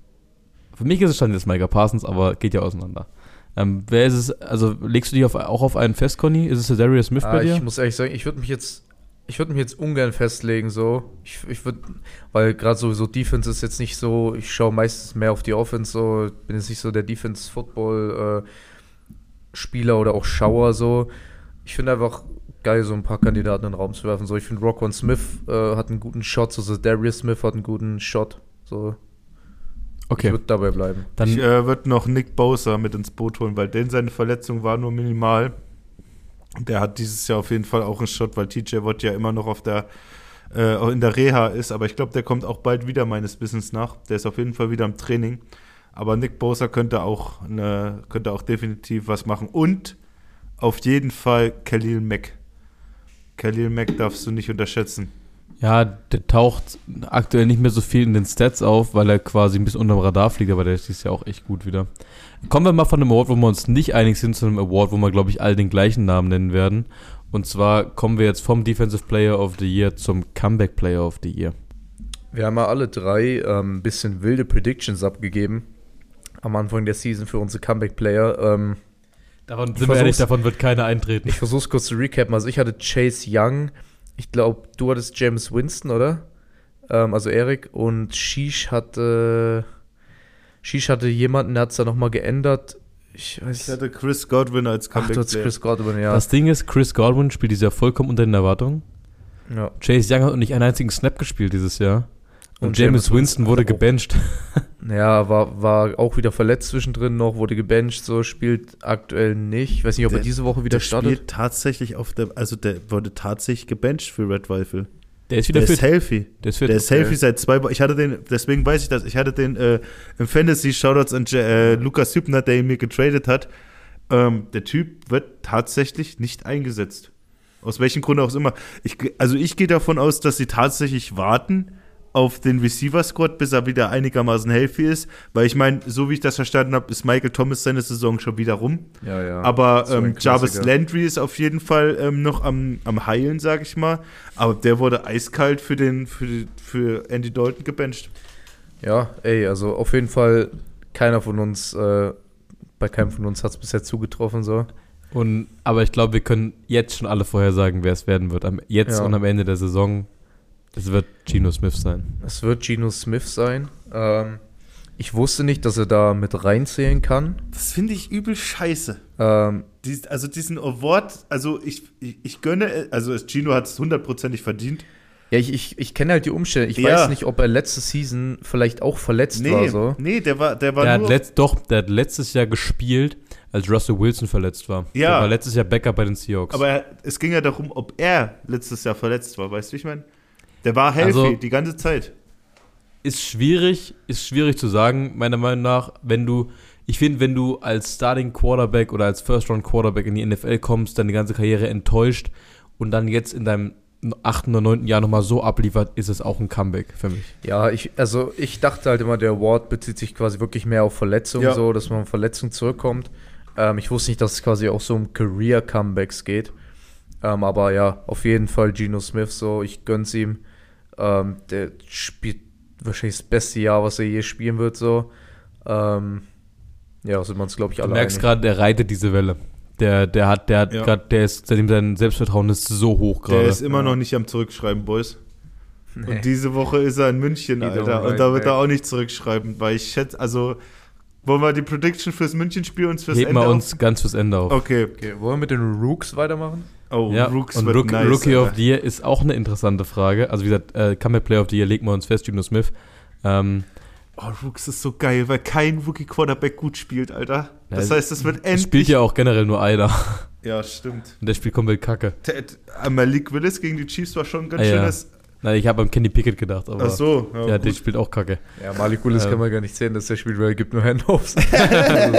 für mich ist es schon jetzt Micah Parsons, aber geht ja auseinander. Ähm, wer ist es, also legst du dich auf, auch auf einen fest, Conny? Ist es der Darius Smith Ah, bei dir? ich muss ehrlich sagen, ich würde mich jetzt, ich würde mich jetzt ungern festlegen, so. Ich, ich würde, weil gerade sowieso Defense ist jetzt nicht so, ich schaue meistens mehr auf die Offense, so, bin jetzt nicht so der Defense-Football-Spieler oder auch Schauer, so. Ich finde einfach geil, so ein paar Kandidaten in den Raum zu werfen. So, ich finde Rockwell Smith äh, hat einen guten Shot, so, so Darius Smith hat einen guten Shot. So, ich okay, würde dabei bleiben. dann Ich äh, würde noch Nick Bosa mit ins Boot holen, weil denn seine Verletzung war nur minimal. Der hat dieses Jahr auf jeden Fall auch einen Shot, weil TJ Watt ja immer noch auf der äh, in der Reha ist, aber ich glaube, der kommt auch bald wieder meines Wissens nach. Der ist auf jeden Fall wieder im Training. Aber Nick Bosa könnte auch eine, könnte auch definitiv was machen. Und auf jeden Fall Khalil Mack. Khalil Mack darfst du nicht unterschätzen. Ja, der taucht aktuell nicht mehr so viel in den Stats auf, weil er quasi ein bisschen unterm Radar fliegt, aber der ist dieses Jahr auch echt gut wieder. Kommen wir mal von einem Award, wo wir uns nicht einig sind, zu einem Award, wo wir, glaube ich, alle den gleichen Namen nennen werden. Und zwar kommen wir jetzt vom Defensive Player of the Year zum Comeback Player of the Year. Wir haben ja alle drei ähm, ein bisschen wilde Predictions abgegeben am Anfang der Season für unsere Comeback-Player. Ähm, Davon sind wir ehrlich, davon wird keiner eintreten. ich versuche es kurz zu recappen. Also ich hatte Chase Young, ich glaube, du hattest James Winston, oder? Ähm, also Erik und Sheesh hatte Sheesh hatte jemanden, der hat es dann nochmal geändert. Ich weiß Ich hatte Chris Godwin als Ach, du hattest. Chris Godwin, ja. Das Ding ist, Chris Godwin spielt dieses Jahr vollkommen unter den Erwartungen. ja. Chase Young hat noch nicht einen einzigen Snap gespielt dieses Jahr. Und, Und James Jameis Winston wurde gebencht. [laughs] Ja, war, war auch wieder verletzt zwischendrin noch, wurde gebencht, so spielt aktuell nicht. Ich weiß nicht, ob er Der- diese Woche wieder Der startet. spielt tatsächlich auf der, also der wurde tatsächlich gebencht für Red Rifle. Der ist wieder Der fit. ist healthy. Der ist fit. Der ist okay. healthy seit zwei Wochen. Ich hatte den, deswegen weiß ich das, ich hatte den äh, im Fantasy Shoutouts an äh, Lukas Hübner, der ihn mir getradet hat. Ähm, der Typ wird tatsächlich nicht eingesetzt. Aus welchem Grund auch immer. Ich, also ich gehe davon aus, dass sie tatsächlich warten auf den Receiver-Squad, bis er wieder einigermaßen healthy ist. Weil ich meine, so wie ich das verstanden habe, ist Michael Thomas seine Saison schon wieder rum. Ja, ja. Aber So ähm, Jarvis. Landry ist auf jeden Fall ähm, noch am, am Heilen, sag ich mal. Aber der wurde eiskalt für, den, für, für Andy Dalton gebencht. Ja, ey, also auf jeden Fall keiner von uns, äh, bei keinem von uns hat es bisher zugetroffen, so. Und, aber ich glaube, wir können jetzt schon alle vorhersagen, wer es werden wird. Am, jetzt Ja. und am Ende der Saison. Es wird Geno Smith sein. Es wird Geno Smith sein. Ähm, ich wusste nicht, dass er da mit reinzählen kann. Das finde ich übel scheiße. Ähm, Dies, also diesen Award, also ich, ich, ich gönne, also Gino hat es hundertprozentig verdient. ja, ich, ich, ich kenne halt die Umstände. Ich Ja. weiß nicht, ob er letzte Season vielleicht auch verletzt war, Nee, so. nee, der war, der war Der hat, nur, letzt, doch, der hat letztes Jahr gespielt, als Russell Wilson verletzt war. Ja. Der war letztes Jahr Backup bei den Seahawks. aber er, es ging ja darum, ob er letztes Jahr verletzt war, weißt du, wie ich meine? Der war healthy Also- die ganze Zeit. ist schwierig, ist schwierig zu sagen, meiner Meinung nach, wenn du, ich finde, wenn du als Starting Quarterback oder als First Round Quarterback in die NFL kommst, deine ganze Karriere enttäuscht und dann jetzt in deinem achten oder neunten Jahr nochmal so abliefert, ist es auch ein Comeback für mich. Ja, ich, also ich dachte halt immer, der Award bezieht sich quasi wirklich mehr auf Verletzungen, Ja. so, dass man von Verletzungen zurückkommt. Ähm, ich wusste nicht, dass es quasi auch so um Career-Comebacks geht. Ähm, aber ja, auf jeden Fall Geno Smith, so, ich gönn's ihm. Ähm, der spielt wahrscheinlich das beste Jahr, was er je spielen wird, so. Ähm, ja, sind wir uns, glaube ich, Du alle merkst einig. gerade, der reitet diese Welle. Der, der hat, der hat Ja. gerade, der ist, seitdem sein Selbstvertrauen ist so hoch Der gerade. ist immer Ja. noch nicht am Zurückschreiben, Boys. Nee. Und diese Woche ist er in München, He don't Alter. Und da wird er auch nicht zurückschreiben, weil ich schätze, also, wollen wir die Prediction fürs München-Spiel uns fürs Heben Ende wir auf- uns ganz fürs Ende auf. Okay. Okay, wollen wir mit den Rooks weitermachen? Oh, Ja, Rooks und Rook, nice, Rookie of Alter. the Year ist auch eine interessante Frage. Also wie gesagt, äh, Comeback Player of the Year legen wir uns fest, Geno Smith. Ähm, Oh, Rooks ist so geil, weil kein Rookie-Quarterback gut spielt, Alter. Das Ja, heißt, das wird Es endlich. spielt ja auch generell nur einer. ja, stimmt. Und der spielt komplett kacke. Ted, äh, Malik Willis gegen die Chiefs war schon ein ganz Ah, ja. Nein, ich habe an Kenny Pickett gedacht, aber Ach so, ja, ja, der gut. spielt auch kacke. Ja, Malik Willis Ähm. kann man gar nicht sehen, dass der spielt, weil er gibt nur Handoffs. [laughs] Einen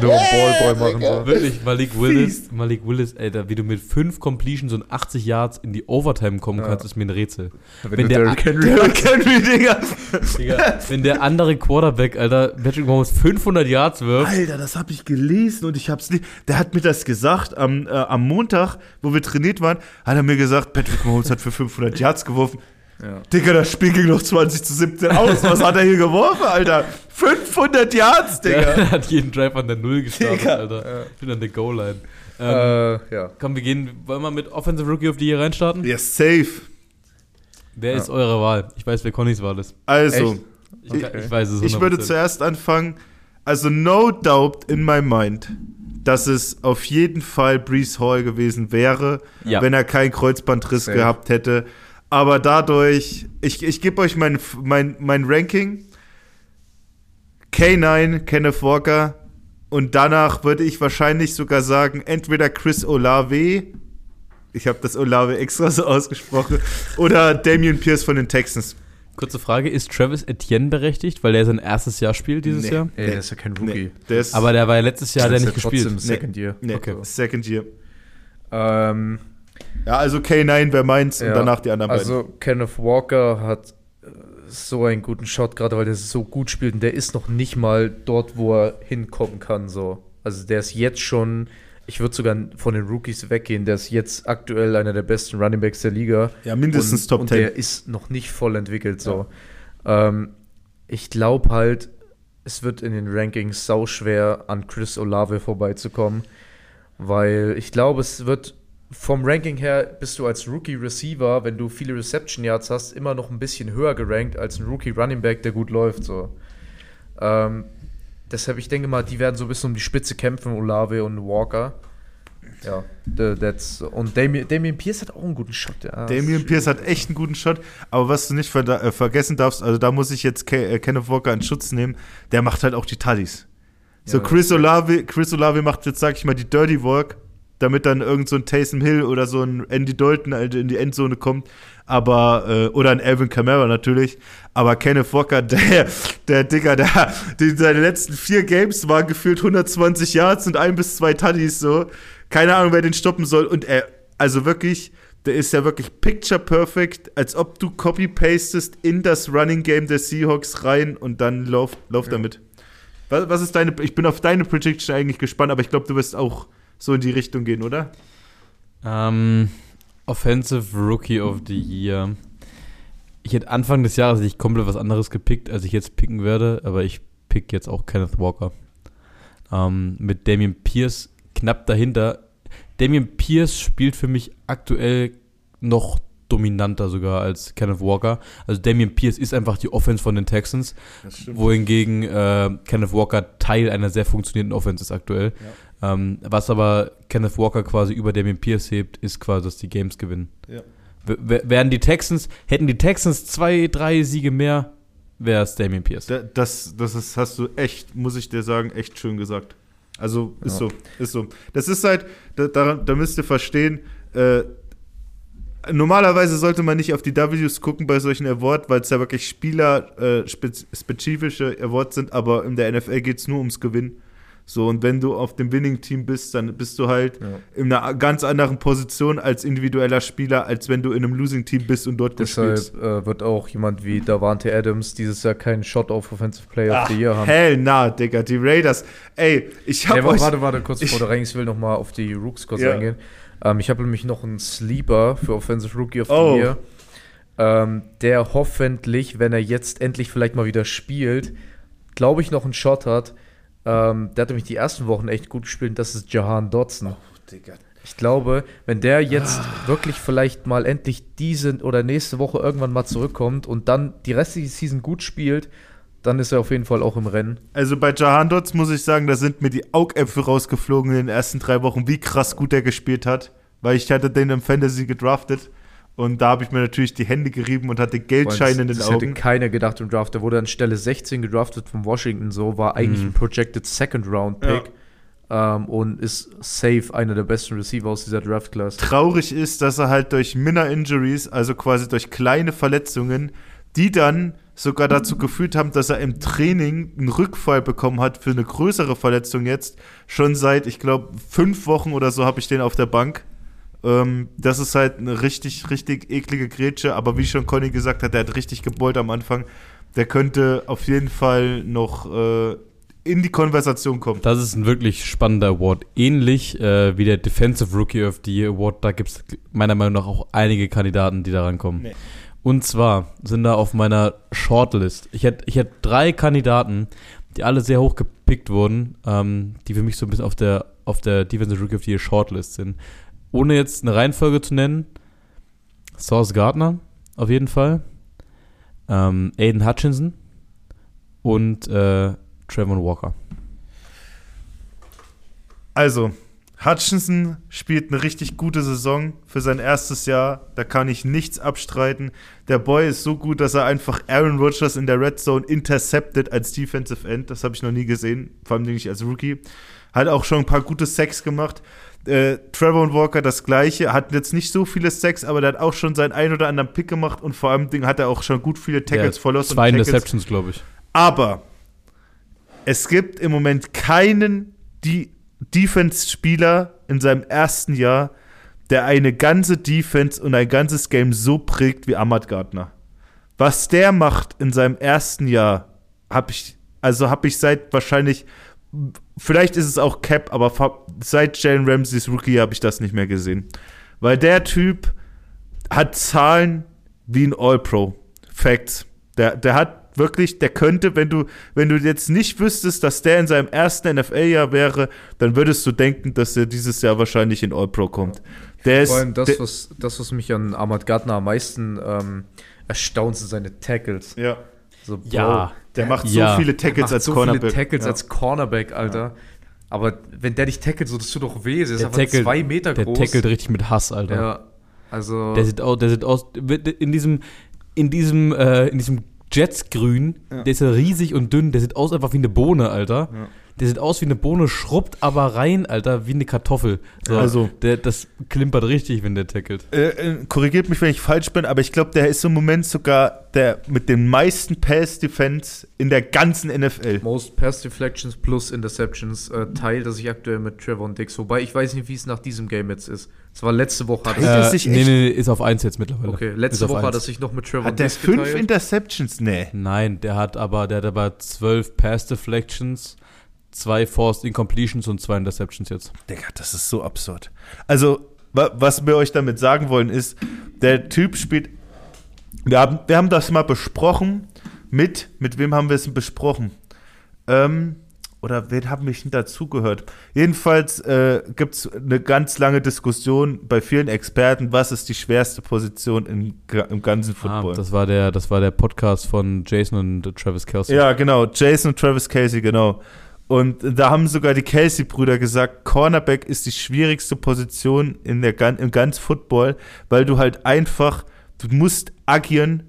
Ballboy machen. So. Wirklich, Malik Willis, Malik Willis, Alter, wie du mit fünf Completions und 80 Yards in die Overtime kommen Ja. kannst, ist mir ein Rätsel. Wenn, Wenn der- Derrick Henry Derrick Henry, Digga. Digga, wenn der andere Quarterback, Alter, Patrick Mahomes 500 Yards wirft, Alter, das habe ich gelesen und ich hab's nicht. Der hat mir das gesagt am, äh, am Montag, wo wir trainiert waren, hat er mir gesagt, Patrick Mahomes hat für 500 Yards geworfen. Ja. Digga, das Spiel ging noch 20 zu 17 aus. Was hat er hier geworfen, Alter? 500 Yards, Digga. der hat jeden Drive an der Null gestartet, Digga. Alter. Ich bin an der Goal-Line. Ähm, Äh, ja. komm, wir gehen, wollen wir mit Offensive Rookie of the Year reinstarten? Ja, safe. Wer Ja. ist eure Wahl? Ich weiß, wer Connys Wahl ist. Also? Ich, Okay. ich weiß es ich würde 100%. zuerst anfangen. Also, no doubt in my mind, dass es auf jeden Fall Brees Hall gewesen wäre, Ja. wenn er keinen Kreuzbandriss Safe. gehabt hätte. Aber dadurch, ich, ich gebe euch mein, mein, mein Ranking. K9, Kenneth Walker. Und danach würde ich wahrscheinlich sogar sagen, entweder Chris Olave, ich habe das Olave extra so ausgesprochen, oder Damian Pierce von den Texans. Kurze Frage, ist Travis Etienne berechtigt, weil er sein erstes Jahr spielt dieses Nee. Jahr? Ey, der ist ja kein Rookie. Nee, der ist, Aber der war ja letztes Jahr, der nicht gespielt. Second Year. nee, okay. Second Year. Ähm, Ja, also K9 wäre meins und ja, danach die anderen beiden. Also Kenneth Walker hat äh, so einen guten Shot, gerade weil der so gut spielt und der ist noch nicht mal dort, wo er hinkommen kann. So. Also der ist jetzt schon, ich würde sogar von den Rookies weggehen, der ist jetzt aktuell einer der besten Runningbacks der Liga. Ja, mindestens und, Top und 10. der ist noch nicht voll entwickelt. So. Ähm, ich glaube halt, es wird in den Rankings sau schwer an Chris Olave vorbeizukommen, weil ich glaube, es wird vom Ranking her bist du als Rookie Receiver, wenn du viele Reception Yards hast, immer noch ein bisschen höher gerankt als ein Rookie Running Back, der gut läuft. So. Ähm, deshalb, ich denke mal, die werden so ein bisschen um die Spitze kämpfen, Olave und Walker. Ja, that's, und Damien, Damien Pierce hat auch einen guten Shot. Ja, Damian Pierce hat echt einen guten Shot, aber was du nicht ver äh, vergessen darfst, also da muss ich jetzt Ke äh, Kenneth Walker in Schutz nehmen, der macht halt auch die Tuddies. So Ja. Chris Olave, Chris Olave macht jetzt, sag ich mal, die Dirty Work, damit dann irgend so ein Taysom Hill oder so ein Andy Dalton halt in die Endzone kommt, aber, äh, oder ein Alvin Kamara natürlich, aber Kenneth Walker, [laughs] der, der Digger, der, die, seine letzten vier Games waren gefühlt 120 Yards und ein bis zwei Tuddies, so, keine Ahnung, wer den stoppen soll. Und er, also wirklich, der ist ja wirklich picture perfect, als ob du copy-pastest in das Running Game der Seahawks rein und dann lauf, lauf damit. Was, was ist deine, ich bin auf deine Prediction eigentlich gespannt, aber ich glaube, du wirst auch so in die Richtung gehen, oder? Ähm, Offensive Rookie of the Year. Ich hätte Anfang des Jahres nicht komplett was anderes gepickt, als ich jetzt picken werde, aber ich pick jetzt auch Kenneth Walker. Ähm, mit Damian Pierce knapp dahinter. Damian Pierce spielt für mich aktuell noch dominanter sogar als Kenneth Walker. Also Damian Pierce ist einfach die Offense von den Texans, wohingegen äh, Kenneth Walker Teil einer sehr funktionierenden Offense ist aktuell. Ähm, was aber Kenneth Walker quasi über Damian Pierce hebt, ist quasi, dass die Games gewinnen. Ja. W wären die Texans, hätten die Texans zwei, drei Siege mehr, wäre es Damian Pierce. Da- Das, das ist, hast du echt, muss ich dir sagen, echt schön gesagt. Also ist Ja. so, ist so. Das ist halt, da, da, da müsst ihr verstehen, äh, normalerweise sollte man nicht auf die Ws gucken bei solchen Awards, weil es ja wirklich spielerspezifische Awards sind, aber in der NFL geht es nur ums Gewinnen. So, und wenn du auf dem Winning-Team bist, dann bist du halt Ja. in einer ganz anderen Position als individueller Spieler, als wenn du in einem Losing-Team bist und dort gut spielst. Deshalb äh, wird auch jemand wie Davante Adams dieses Jahr keinen Shot auf Offensive Player of the Year haben. Hell na, Digga, die Raiders. Ey, ich hab Nee, euch. warte, warte, kurz ich- bevor du reingehst, ich will noch mal auf die Rooks kurz Ja. eingehen. Ähm, ich habe nämlich noch einen Sleeper für Offensive Rookie of the Oh. Year, ähm, der hoffentlich, wenn er jetzt endlich vielleicht mal wieder spielt, glaube ich, noch einen Shot hat. Ähm, der hat nämlich die ersten Wochen echt gut gespielt und das ist Jahan Dotson. Digga. Ich glaube, wenn der jetzt wirklich vielleicht mal endlich diese oder nächste Woche irgendwann mal zurückkommt und dann die restliche Season gut spielt, dann ist er auf jeden Fall auch im Rennen. Also bei Jahan Dotz muss ich sagen, da sind mir die Augäpfel rausgeflogen in den ersten drei Wochen, wie krass gut er gespielt hat. Weil ich hatte den im Fantasy gedraftet. Und da habe ich mir natürlich die Hände gerieben und hatte Geldscheine in den das hätte Augen. keiner gedacht im Draft. Der wurde an Stelle 16 gedraftet von Washington, so war eigentlich Mhm. ein projected Second Round Pick ähm, und ist safe einer der besten Receiver aus dieser Draft Class. Traurig ist, dass er halt durch Minor-Injuries, also quasi durch kleine Verletzungen, die dann sogar dazu geführt haben, dass er im Training einen Rückfall bekommen hat für eine größere Verletzung jetzt. Schon seit, ich glaube, fünf Wochen oder so habe ich den auf der Bank. Ähm, das ist halt eine richtig, richtig eklige Grätsche. Aber wie schon Conny gesagt hat, der hat richtig gebeult am Anfang. Der könnte auf jeden Fall noch äh, in die Konversation kommen. Das ist ein wirklich spannender Award. Ähnlich äh, wie der Defensive Rookie of the Year Award. Da gibt es meiner Meinung nach auch einige Kandidaten, die da rankommen. Nee. Und zwar sind da auf meiner Shortlist. Ich hätte ich hätt drei Kandidaten, die alle sehr hoch gepickt wurden, ähm, die für mich so ein bisschen auf der, auf der Defensive Rookie of the Year Shortlist sind. Ohne jetzt eine Reihenfolge zu nennen. Sauce Gardner, auf jeden Fall. Ähm, Aiden Hutchinson und äh, Trevor Walker. Also, Hutchinson spielt eine richtig gute Saison für sein erstes Jahr. Da kann ich nichts abstreiten. Der Boy ist so gut, dass er einfach Aaron Rodgers in der Red Zone intercepted als Defensive End. Das habe ich noch nie gesehen, vor allem nicht als Rookie. Hat auch schon ein paar gute Sacks gemacht. Äh, Trevor Walker das gleiche, hat jetzt nicht so viele Sacks, aber der hat auch schon seinen ein oder anderen Pick gemacht und vor allem hat er auch schon gut viele Tackles Ja, verloren. Zwei Interceptions, glaube ich. aber es gibt im Moment keinen Defense-Spieler in seinem ersten Jahr, der eine ganze Defense und ein ganzes Game so prägt wie Ahmad Gardner. Was der macht in seinem ersten Jahr, habe ich, also habe ich seit wahrscheinlich, vielleicht ist es auch Cap, aber seit Jalen Ramseys Rookie habe ich das nicht mehr gesehen. Weil der Typ hat Zahlen wie ein All-Pro. Facts. Der, der hat wirklich, der könnte, wenn du, wenn du jetzt nicht wüsstest, dass der in seinem ersten NFL-Jahr wäre, dann würdest du denken, dass er dieses Jahr wahrscheinlich in All-Pro kommt. Der ist, Vor allem das, der, was, das, was mich an Ahmad Gardner am meisten ähm, erstaunt, sind seine Tackles. ja, So, Bro, Ja. Der macht Ja. so viele der Tackles macht als so Cornerback. viele Tackles ja. als Cornerback, Alter. Aber wenn der dich tackelt, so das tut doch weh. Der ist Der einfach tackelt- zwei Meter Der groß. tackelt richtig mit Hass, Alter. Ja, also. Der sieht aus, der sieht aus, in diesem, in diesem, äh, in diesem Jetsgrün, der ist ja riesig und dünn, der sieht aus einfach wie eine Bohne, Alter. Ja. Der sieht aus wie eine Bohne, schrubbt aber rein, Alter, wie eine Kartoffel. So, Also- der, das klimpert richtig, wenn der tackelt. Äh, äh, korrigiert mich, wenn ich falsch bin, aber ich glaube, der ist im Moment sogar der mit den meisten Pass-Defense in der ganzen NFL. Most Pass Deflections plus Interceptions äh, teilt er sich aktuell mit Trevor und Dix. Wobei ich weiß nicht, wie es nach diesem Game jetzt ist. Es war letzte Woche. Hat Äh, sich nee, nee, nee, ist auf 1 jetzt mittlerweile. okay, letzte Woche hat er sich noch mit Trevor Hat und der Dix fünf geteilt. Interceptions? Nee. Nein, der hat aber, der hat aber 12 Pass Deflections, zwei Forced Incompletions und zwei Interceptions jetzt. Digga, das ist so absurd. Also, wa was wir euch damit sagen wollen, ist, der Typ spielt. Wir haben, wir haben das mal besprochen mit, mit wem haben wir es besprochen? Ähm, oder wen haben mich denn dazugehört? Jedenfalls äh, gibt es eine ganz lange Diskussion bei vielen Experten, was ist die schwerste Position im, im ganzen Ah, Football. das war der, das war der Podcast von Jason und Travis Kelsey. Ja, genau. Jason und Travis Casey, genau. Und da haben sogar die Casey-Brüder gesagt, Cornerback ist die schwierigste Position in der, im ganz Football, weil du halt einfach, du musst agieren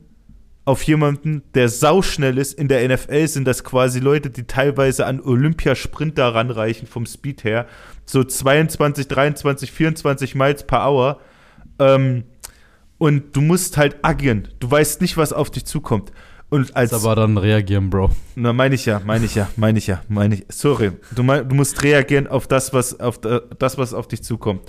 auf jemanden, der sauschnell ist. In der NFL sind das quasi Leute, die teilweise an Olympiasprinter ranreichen vom Speed her. So 22, 23, 24 Miles per Hour. Ähm, und du musst halt agieren. Du weißt nicht, was auf dich zukommt. Und als Jetzt aber dann reagieren, Bro. na, meine ich ja, meine ich ja, meine ich ja, meine ich. Sorry, du, mein, du musst reagieren auf das, was auf da- das, was auf dich zukommt.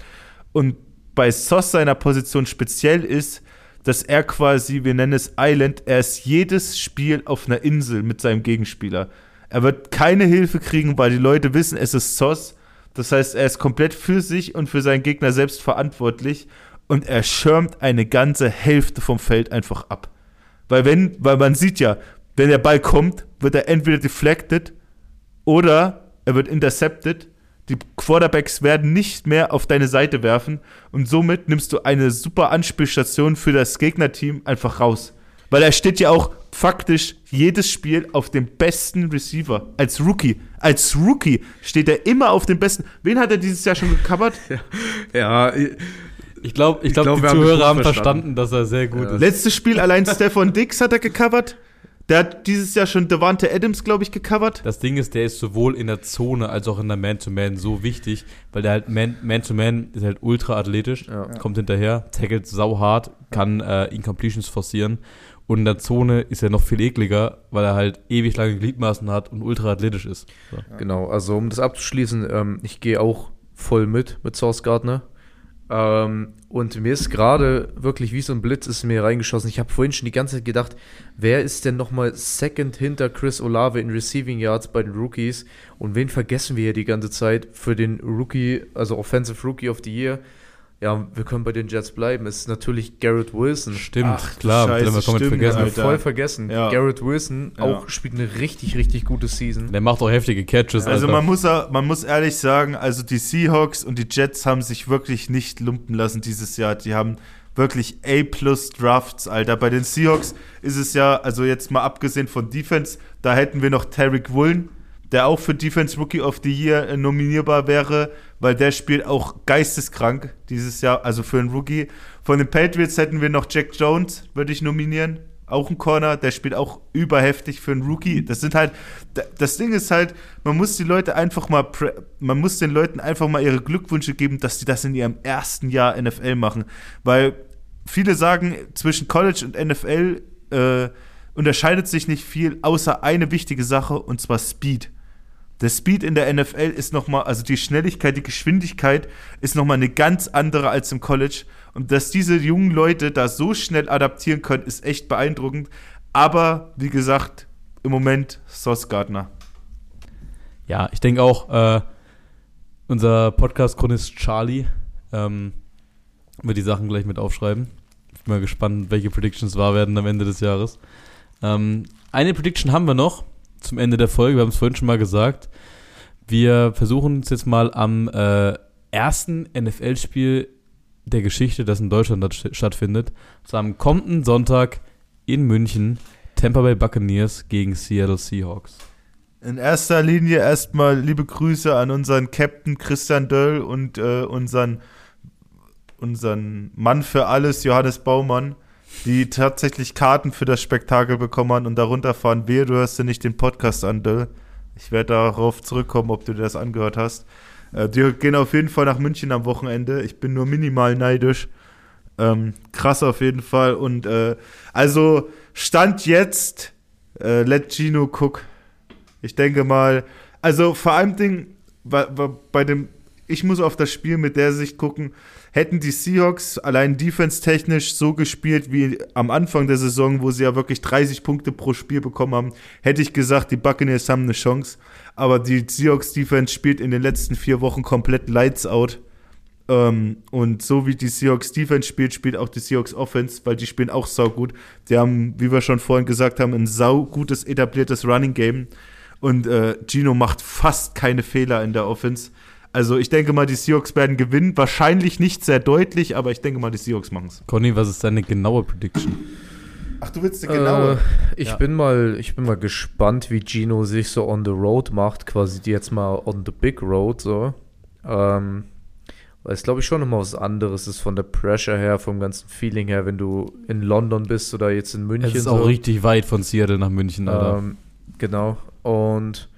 Und bei Sos seiner Position speziell ist, dass er quasi, wir nennen es Island, er ist jedes Spiel auf einer Insel mit seinem Gegenspieler. Er wird keine Hilfe kriegen, weil die Leute wissen, es ist Sos. Das heißt, er ist komplett für sich und für seinen Gegner selbst verantwortlich und er schirmt eine ganze Hälfte vom Feld einfach ab. Weil wenn, weil man sieht ja, wenn der Ball kommt, wird er entweder deflected oder er wird intercepted. Die Quarterbacks werden nicht mehr auf deine Seite werfen und somit nimmst du eine super Anspielstation für das Gegnerteam einfach raus. Weil er steht ja auch faktisch jedes Spiel auf dem besten Receiver. Als Rookie. Als Rookie steht er immer auf dem besten. Wen hat er dieses Jahr schon gecovert? [laughs] Ja, Ich glaube, ich Ich glaub, glaub, die wir haben Zuhörer haben gut verstanden, dass er sehr gut Ja. ist. Letztes Spiel allein [laughs] Stefan Dix hat er gecovert. Der hat dieses Jahr schon Devante Adams, glaube ich, gecovert. Das Ding ist, der ist sowohl in der Zone als auch in der Man-to-Man so wichtig, weil der halt Man- Man-to-Man ist halt ultra athletisch, Ja. kommt hinterher, tackelt sauhart, kann äh, Incompletions forcieren und in der Zone ist er noch viel ekliger, weil er halt ewig lange Gliedmaßen hat und ultra athletisch ist. So. Genau, also um das abzuschließen, ähm, ich gehe auch voll mit mit Source Gardner. Ähm, und mir ist gerade wirklich wie so ein Blitz ist mir reingeschossen. Ich habe vorhin schon die ganze Zeit gedacht, wer ist denn nochmal second hinter Chris Olave in Receiving Yards bei den Rookies? Und wen vergessen wir hier die ganze Zeit für den Rookie, also Offensive Rookie of the Year? Ja, wir können bei den Jets bleiben. Es ist natürlich Garrett Wilson. Stimmt, Ach, klar, Scheiße, wir stimmt, vergessen. Alter. voll vergessen. Ja. Garrett Wilson Ja. auch spielt eine richtig, richtig gute Season. Der macht auch heftige Catches. Also Alter. man muss, man muss ehrlich sagen, also die Seahawks und die Jets haben sich wirklich nicht lumpen lassen dieses Jahr. Die haben wirklich A-plus Drafts, Alter. Bei den Seahawks ist es ja, also jetzt mal abgesehen von Defense, da hätten wir noch Tarek Woolen, der auch für Defense Rookie of the Year äh, nominierbar wäre, weil der spielt auch geisteskrank dieses Jahr, also für einen Rookie. Von den Patriots hätten wir noch Jack Jones, würde ich nominieren. Auch ein Corner, der spielt auch überheftig für einen Rookie. Das sind halt, da- das Ding ist halt, man muss die Leute einfach mal, man muss den Leuten einfach mal ihre Glückwünsche geben, dass sie das in ihrem ersten Jahr NFL machen. Weil viele sagen, zwischen College und NFL äh, unterscheidet sich nicht viel, außer eine wichtige Sache, und zwar Speed. Der Speed in der NFL ist nochmal, also die Schnelligkeit, die Geschwindigkeit ist nochmal eine ganz andere als im College. Und dass diese jungen Leute da so schnell adaptieren können, ist echt beeindruckend. Aber, wie gesagt, im Moment Sauce Gardner. Ja, ich denke auch, äh, unser Podcast-Chronist Charlie ähm, wird die Sachen gleich mit aufschreiben. Ich bin mal gespannt, welche Predictions wahr werden am Ende des Jahres. Ähm, eine Prediction haben wir noch zum Ende der Folge. Wir haben es vorhin schon mal gesagt. Wir versuchen uns jetzt mal am äh, ersten NFL-Spiel der Geschichte, das in Deutschland statt- stattfindet, so am kommenden Sonntag in München, Tampa Bay Buccaneers gegen Seattle Seahawks. In erster Linie erstmal liebe Grüße an unseren Captain Christian Döll und äh, unseren, unseren Mann für alles, Johannes Baumann, die tatsächlich Karten für das Spektakel bekommen haben und darunter fahren. Wehe, du hörst dir nicht den Podcast an, Döll. Ich werde darauf zurückkommen, ob du dir das angehört hast. Äh, die gehen auf jeden Fall nach München am Wochenende. Ich bin nur minimal neidisch. Ähm, krass auf jeden Fall. Und äh, also Stand jetzt, äh, let Gino cook. Ich denke mal, also vor allem Ding, bei, bei dem, ich muss auf das Spiel mit der Sicht gucken, hätten die Seahawks allein defense-technisch so gespielt wie am Anfang der Saison, wo sie ja wirklich 30 Punkte pro Spiel bekommen haben, hätte ich gesagt, die Buccaneers haben eine Chance. Aber die Seahawks-Defense spielt in den letzten vier Wochen komplett Lights out. Ähm, und so wie die Seahawks Defense spielt, spielt auch die Seahawks Offense, weil die spielen auch saugut. Die haben, wie wir schon vorhin gesagt haben, ein saugutes etabliertes Running Game. Und äh, Gino macht fast keine Fehler in der Offense. Also ich denke mal, die Seahawks werden gewinnen. Wahrscheinlich nicht sehr deutlich, aber ich denke mal, die Seahawks machen es. Conny, was ist deine genaue Prediction? Ach, du willst eine Äh, ich, Ja. bin mal, ich bin mal gespannt, wie Gino sich so on the road macht, quasi jetzt mal on the big road so. Ähm, weil es glaube ich schon immer was anderes ist von der Pressure her, vom ganzen Feeling her, wenn du in London bist oder jetzt in München. Es ist so. auch richtig weit von Seattle nach München, Alter. Ähm, genau. Und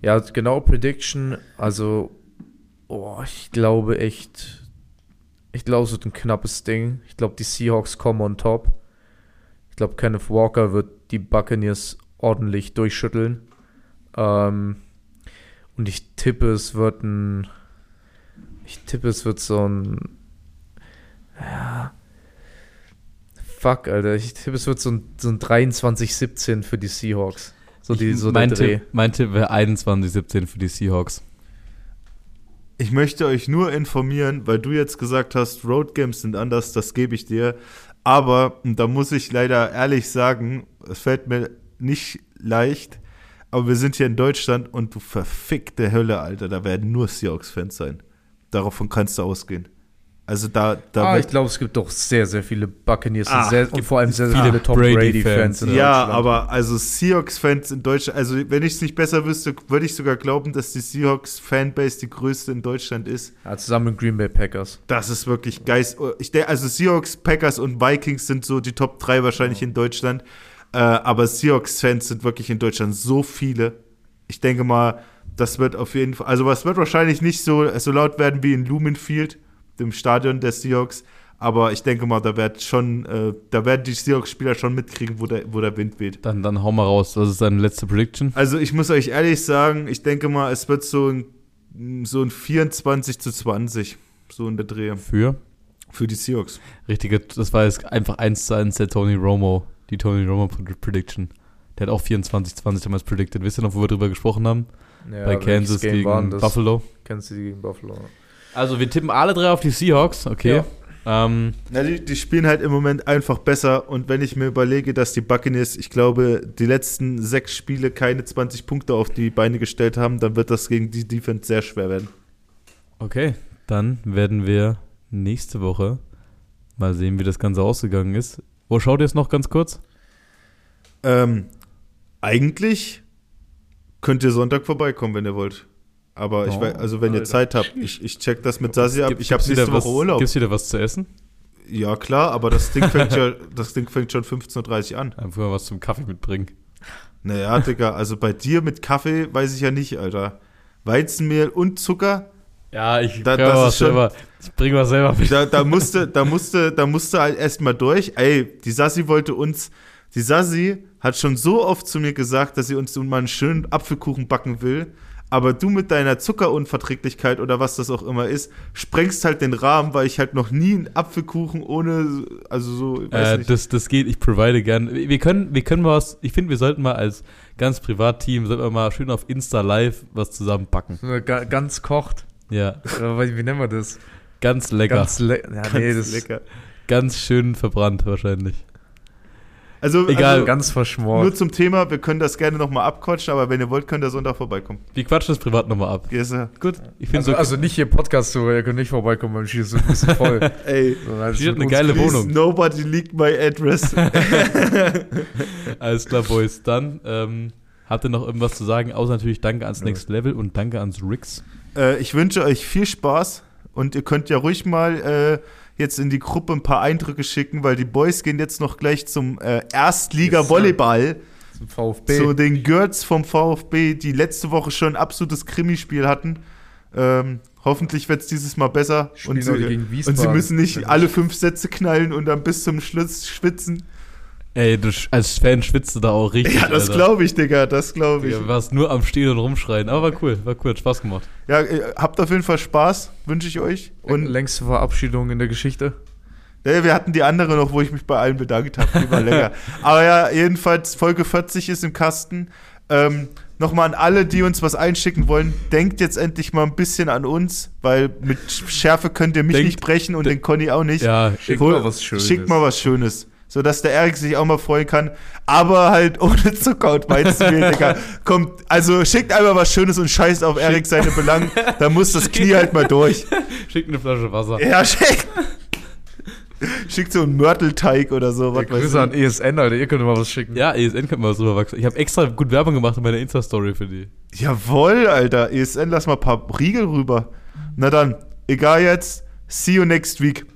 ja, genau Prediction. Also, oh, ich glaube echt, ich glaube, es wird ein knappes Ding. Ich glaube, die Seahawks kommen on top. Ich glaube, Kenneth Walker wird die Buccaneers ordentlich durchschütteln. Ähm, und ich tippe, es wird ein, ich tippe, es wird so ein, ja, fuck, Alter. Ich tippe, es wird so ein, so ein 23-17 für die Seahawks. So, die, so mein. Tipp, mein Tipp wäre 21-17 für die Seahawks. Ich möchte euch nur informieren, weil du jetzt gesagt hast, Road Games sind anders, das gebe ich dir. Aber, und da muss ich leider ehrlich sagen, es fällt mir nicht leicht, aber wir sind hier in Deutschland und du verfickte Hölle, Alter, da werden nur Seahawks-Fans sein. Davon kannst du ausgehen. Also da, da Ah, ich glaube, es gibt doch sehr, sehr viele Buccaneers Ah, und, sehr, und vor allem sehr, sehr viele Tom Brady-Fans. In ja, aber also Seahawks-Fans in Deutschland, also wenn ich es nicht besser wüsste, würde ich sogar glauben, dass die Seahawks-Fanbase die größte in Deutschland ist. Ja, zusammen mit Green Bay Packers. Das ist wirklich geist. Ich denke, also Seahawks, Packers und Vikings sind so die Top 3 wahrscheinlich in Deutschland. Äh, aber Seahawks-Fans sind wirklich in Deutschland so viele. Ich denke mal, das wird auf jeden Fall, also es wird wahrscheinlich nicht so, so laut werden wie in Lumenfield, dem Stadion der Seahawks. Aber ich denke mal, da wird schon, äh, da werden die Seahawks-Spieler schon mitkriegen, wo der, wo der Wind weht. Dann, dann hau mal raus. Was ist deine letzte Prediction? Also ich muss euch ehrlich sagen, ich denke mal, es wird so ein, so ein 24 zu 20, so in der Dreh Für? für die Seahawks. Richtige, das war jetzt einfach eins zu eins der Tony Romo, die Tony Romo Pred- Prediction. Der hat auch 24-20 damals predicted. Wisst ihr noch, wo wir drüber gesprochen haben? Ja, Bei Kansas gegen? Buffalo. Die gegen Buffalo? Also wir tippen alle drei auf die Seahawks, okay. Ähm, Na, die, die spielen halt im Moment einfach besser und wenn ich mir überlege, dass die Buccaneers, ich glaube, die letzten sechs Spiele keine 20 Punkte auf die Beine gestellt haben, dann wird das gegen die Defense sehr schwer werden. okay, dann werden wir nächste Woche mal sehen, wie das Ganze ausgegangen ist. Wo schaut ihr es noch ganz kurz? Ähm, eigentlich könnt ihr Sonntag vorbeikommen, wenn ihr wollt. Aber ich Oh, weiß, also wenn ihr Alter. Zeit habt, ich, ich check das mit Sasi ab. Gibt- Ich habe nächste Woche was, Urlaub. Gibt's wieder was zu essen? Ja, klar, aber das Ding fängt, ja, das Ding fängt schon 15.30 Uhr an. Einfach mal was zum Kaffee mitbringen. Naja, Digga, also bei dir mit Kaffee weiß ich ja nicht, Alter. Weizenmehl und Zucker, Ja, ich Da- bring das was schon- selber. Ich bringe was selber mit. da, da musste, da musste, da musste halt erstmal durch. Ey, die Sassi wollte uns, die Sassi hat schon so oft zu mir gesagt, dass sie uns nun mal einen schönen Apfelkuchen backen will. Aber du mit deiner Zuckerunverträglichkeit oder was das auch immer ist, sprengst halt den Rahmen, weil ich halt noch nie einen Apfelkuchen ohne, also so, Äh, nicht. das, das geht, ich provide gern. Wir können, wir können mal was, ich finde, wir sollten mal als ganz Privatteam, sollten wir mal schön auf Insta Live was zusammen backen. So, ga- Ganz kocht. Ja, wie nennen wir das? ganz lecker. Ganz Ganz, le ja, nee, das lecker. schön verbrannt wahrscheinlich. Also, Egal, also ganz nur verschmort. zum Thema, wir können das gerne nochmal abquatschen, aber wenn ihr wollt, könnt ihr Sonntag vorbeikommen. Wir quatschen das privat nochmal ab. Yes, sir. Gut, ich finde Also, so, also nicht hier Podcast so, ihr könnt nicht vorbeikommen, weil hier ist so ein bisschen voll. [laughs] Ey, Sondern Hier mit hat eine uns geile genießen. Wohnung. nobody leaked my address. [laughs] alles klar, Boys. Dann, ähm, habt ihr noch irgendwas zu sagen? Außer natürlich Danke ans Next Level und Danke ans Rix. Äh, ich wünsche euch viel Spaß und ihr könnt ja ruhig mal äh, jetzt in die Gruppe ein paar Eindrücke schicken, weil die Boys gehen jetzt noch gleich zum äh, Erstliga-Volleyball Zum VfB. zu den Girls vom VfB, die letzte Woche schon ein absolutes Krimispiel hatten. Ähm, hoffentlich wird es dieses Mal besser. Und sie, und sie müssen nicht alle fünf Sätze knallen und dann bis zum Schluss schwitzen. Ey, du, als Fan schwitzt du da auch richtig. Ja, das glaube ich, Digga, das glaube ich. Du warst nur am Stehen und rumschreien. Aber war cool, war cool, hat Spaß gemacht. Ja, äh, habt auf jeden Fall Spaß, wünsche ich euch. Und längste Verabschiedung in der Geschichte. äh, wir hatten die andere noch, wo ich mich bei allen bedankt habe. Die war länger. [laughs] Aber ja, jedenfalls, Folge 40 ist im Kasten. Ähm, Nochmal an alle, die uns was einschicken wollen, denkt jetzt endlich mal ein bisschen an uns, weil mit Schärfe könnt ihr mich Denkt- nicht brechen und den Conny auch nicht. Ja, Schickt mal was Schönes. Schickt mal was Schönes. Sodass der Erik sich auch mal freuen kann. Aber halt [laughs] ohne Zucker und Weizenmehl, [laughs] Digga. Kommt, also schickt einfach was Schönes und scheißt auf Erik seine Belangen. Da muss das Knie halt mal durch. [laughs] schickt eine Flasche Wasser. Ja, schickt. Schickt so einen Mörtelteig oder so. Ja, Was weiß Grüße an ich. ESN, Alter, ihr könnt mal was schicken. Ja, ESN könnte mal was rüberwachsen. Ich habe extra gut Werbung gemacht in meiner Insta-Story für die. Jawohl, Alter. ESN, lass mal ein paar Riegel rüber. Na dann, egal jetzt. See you next week.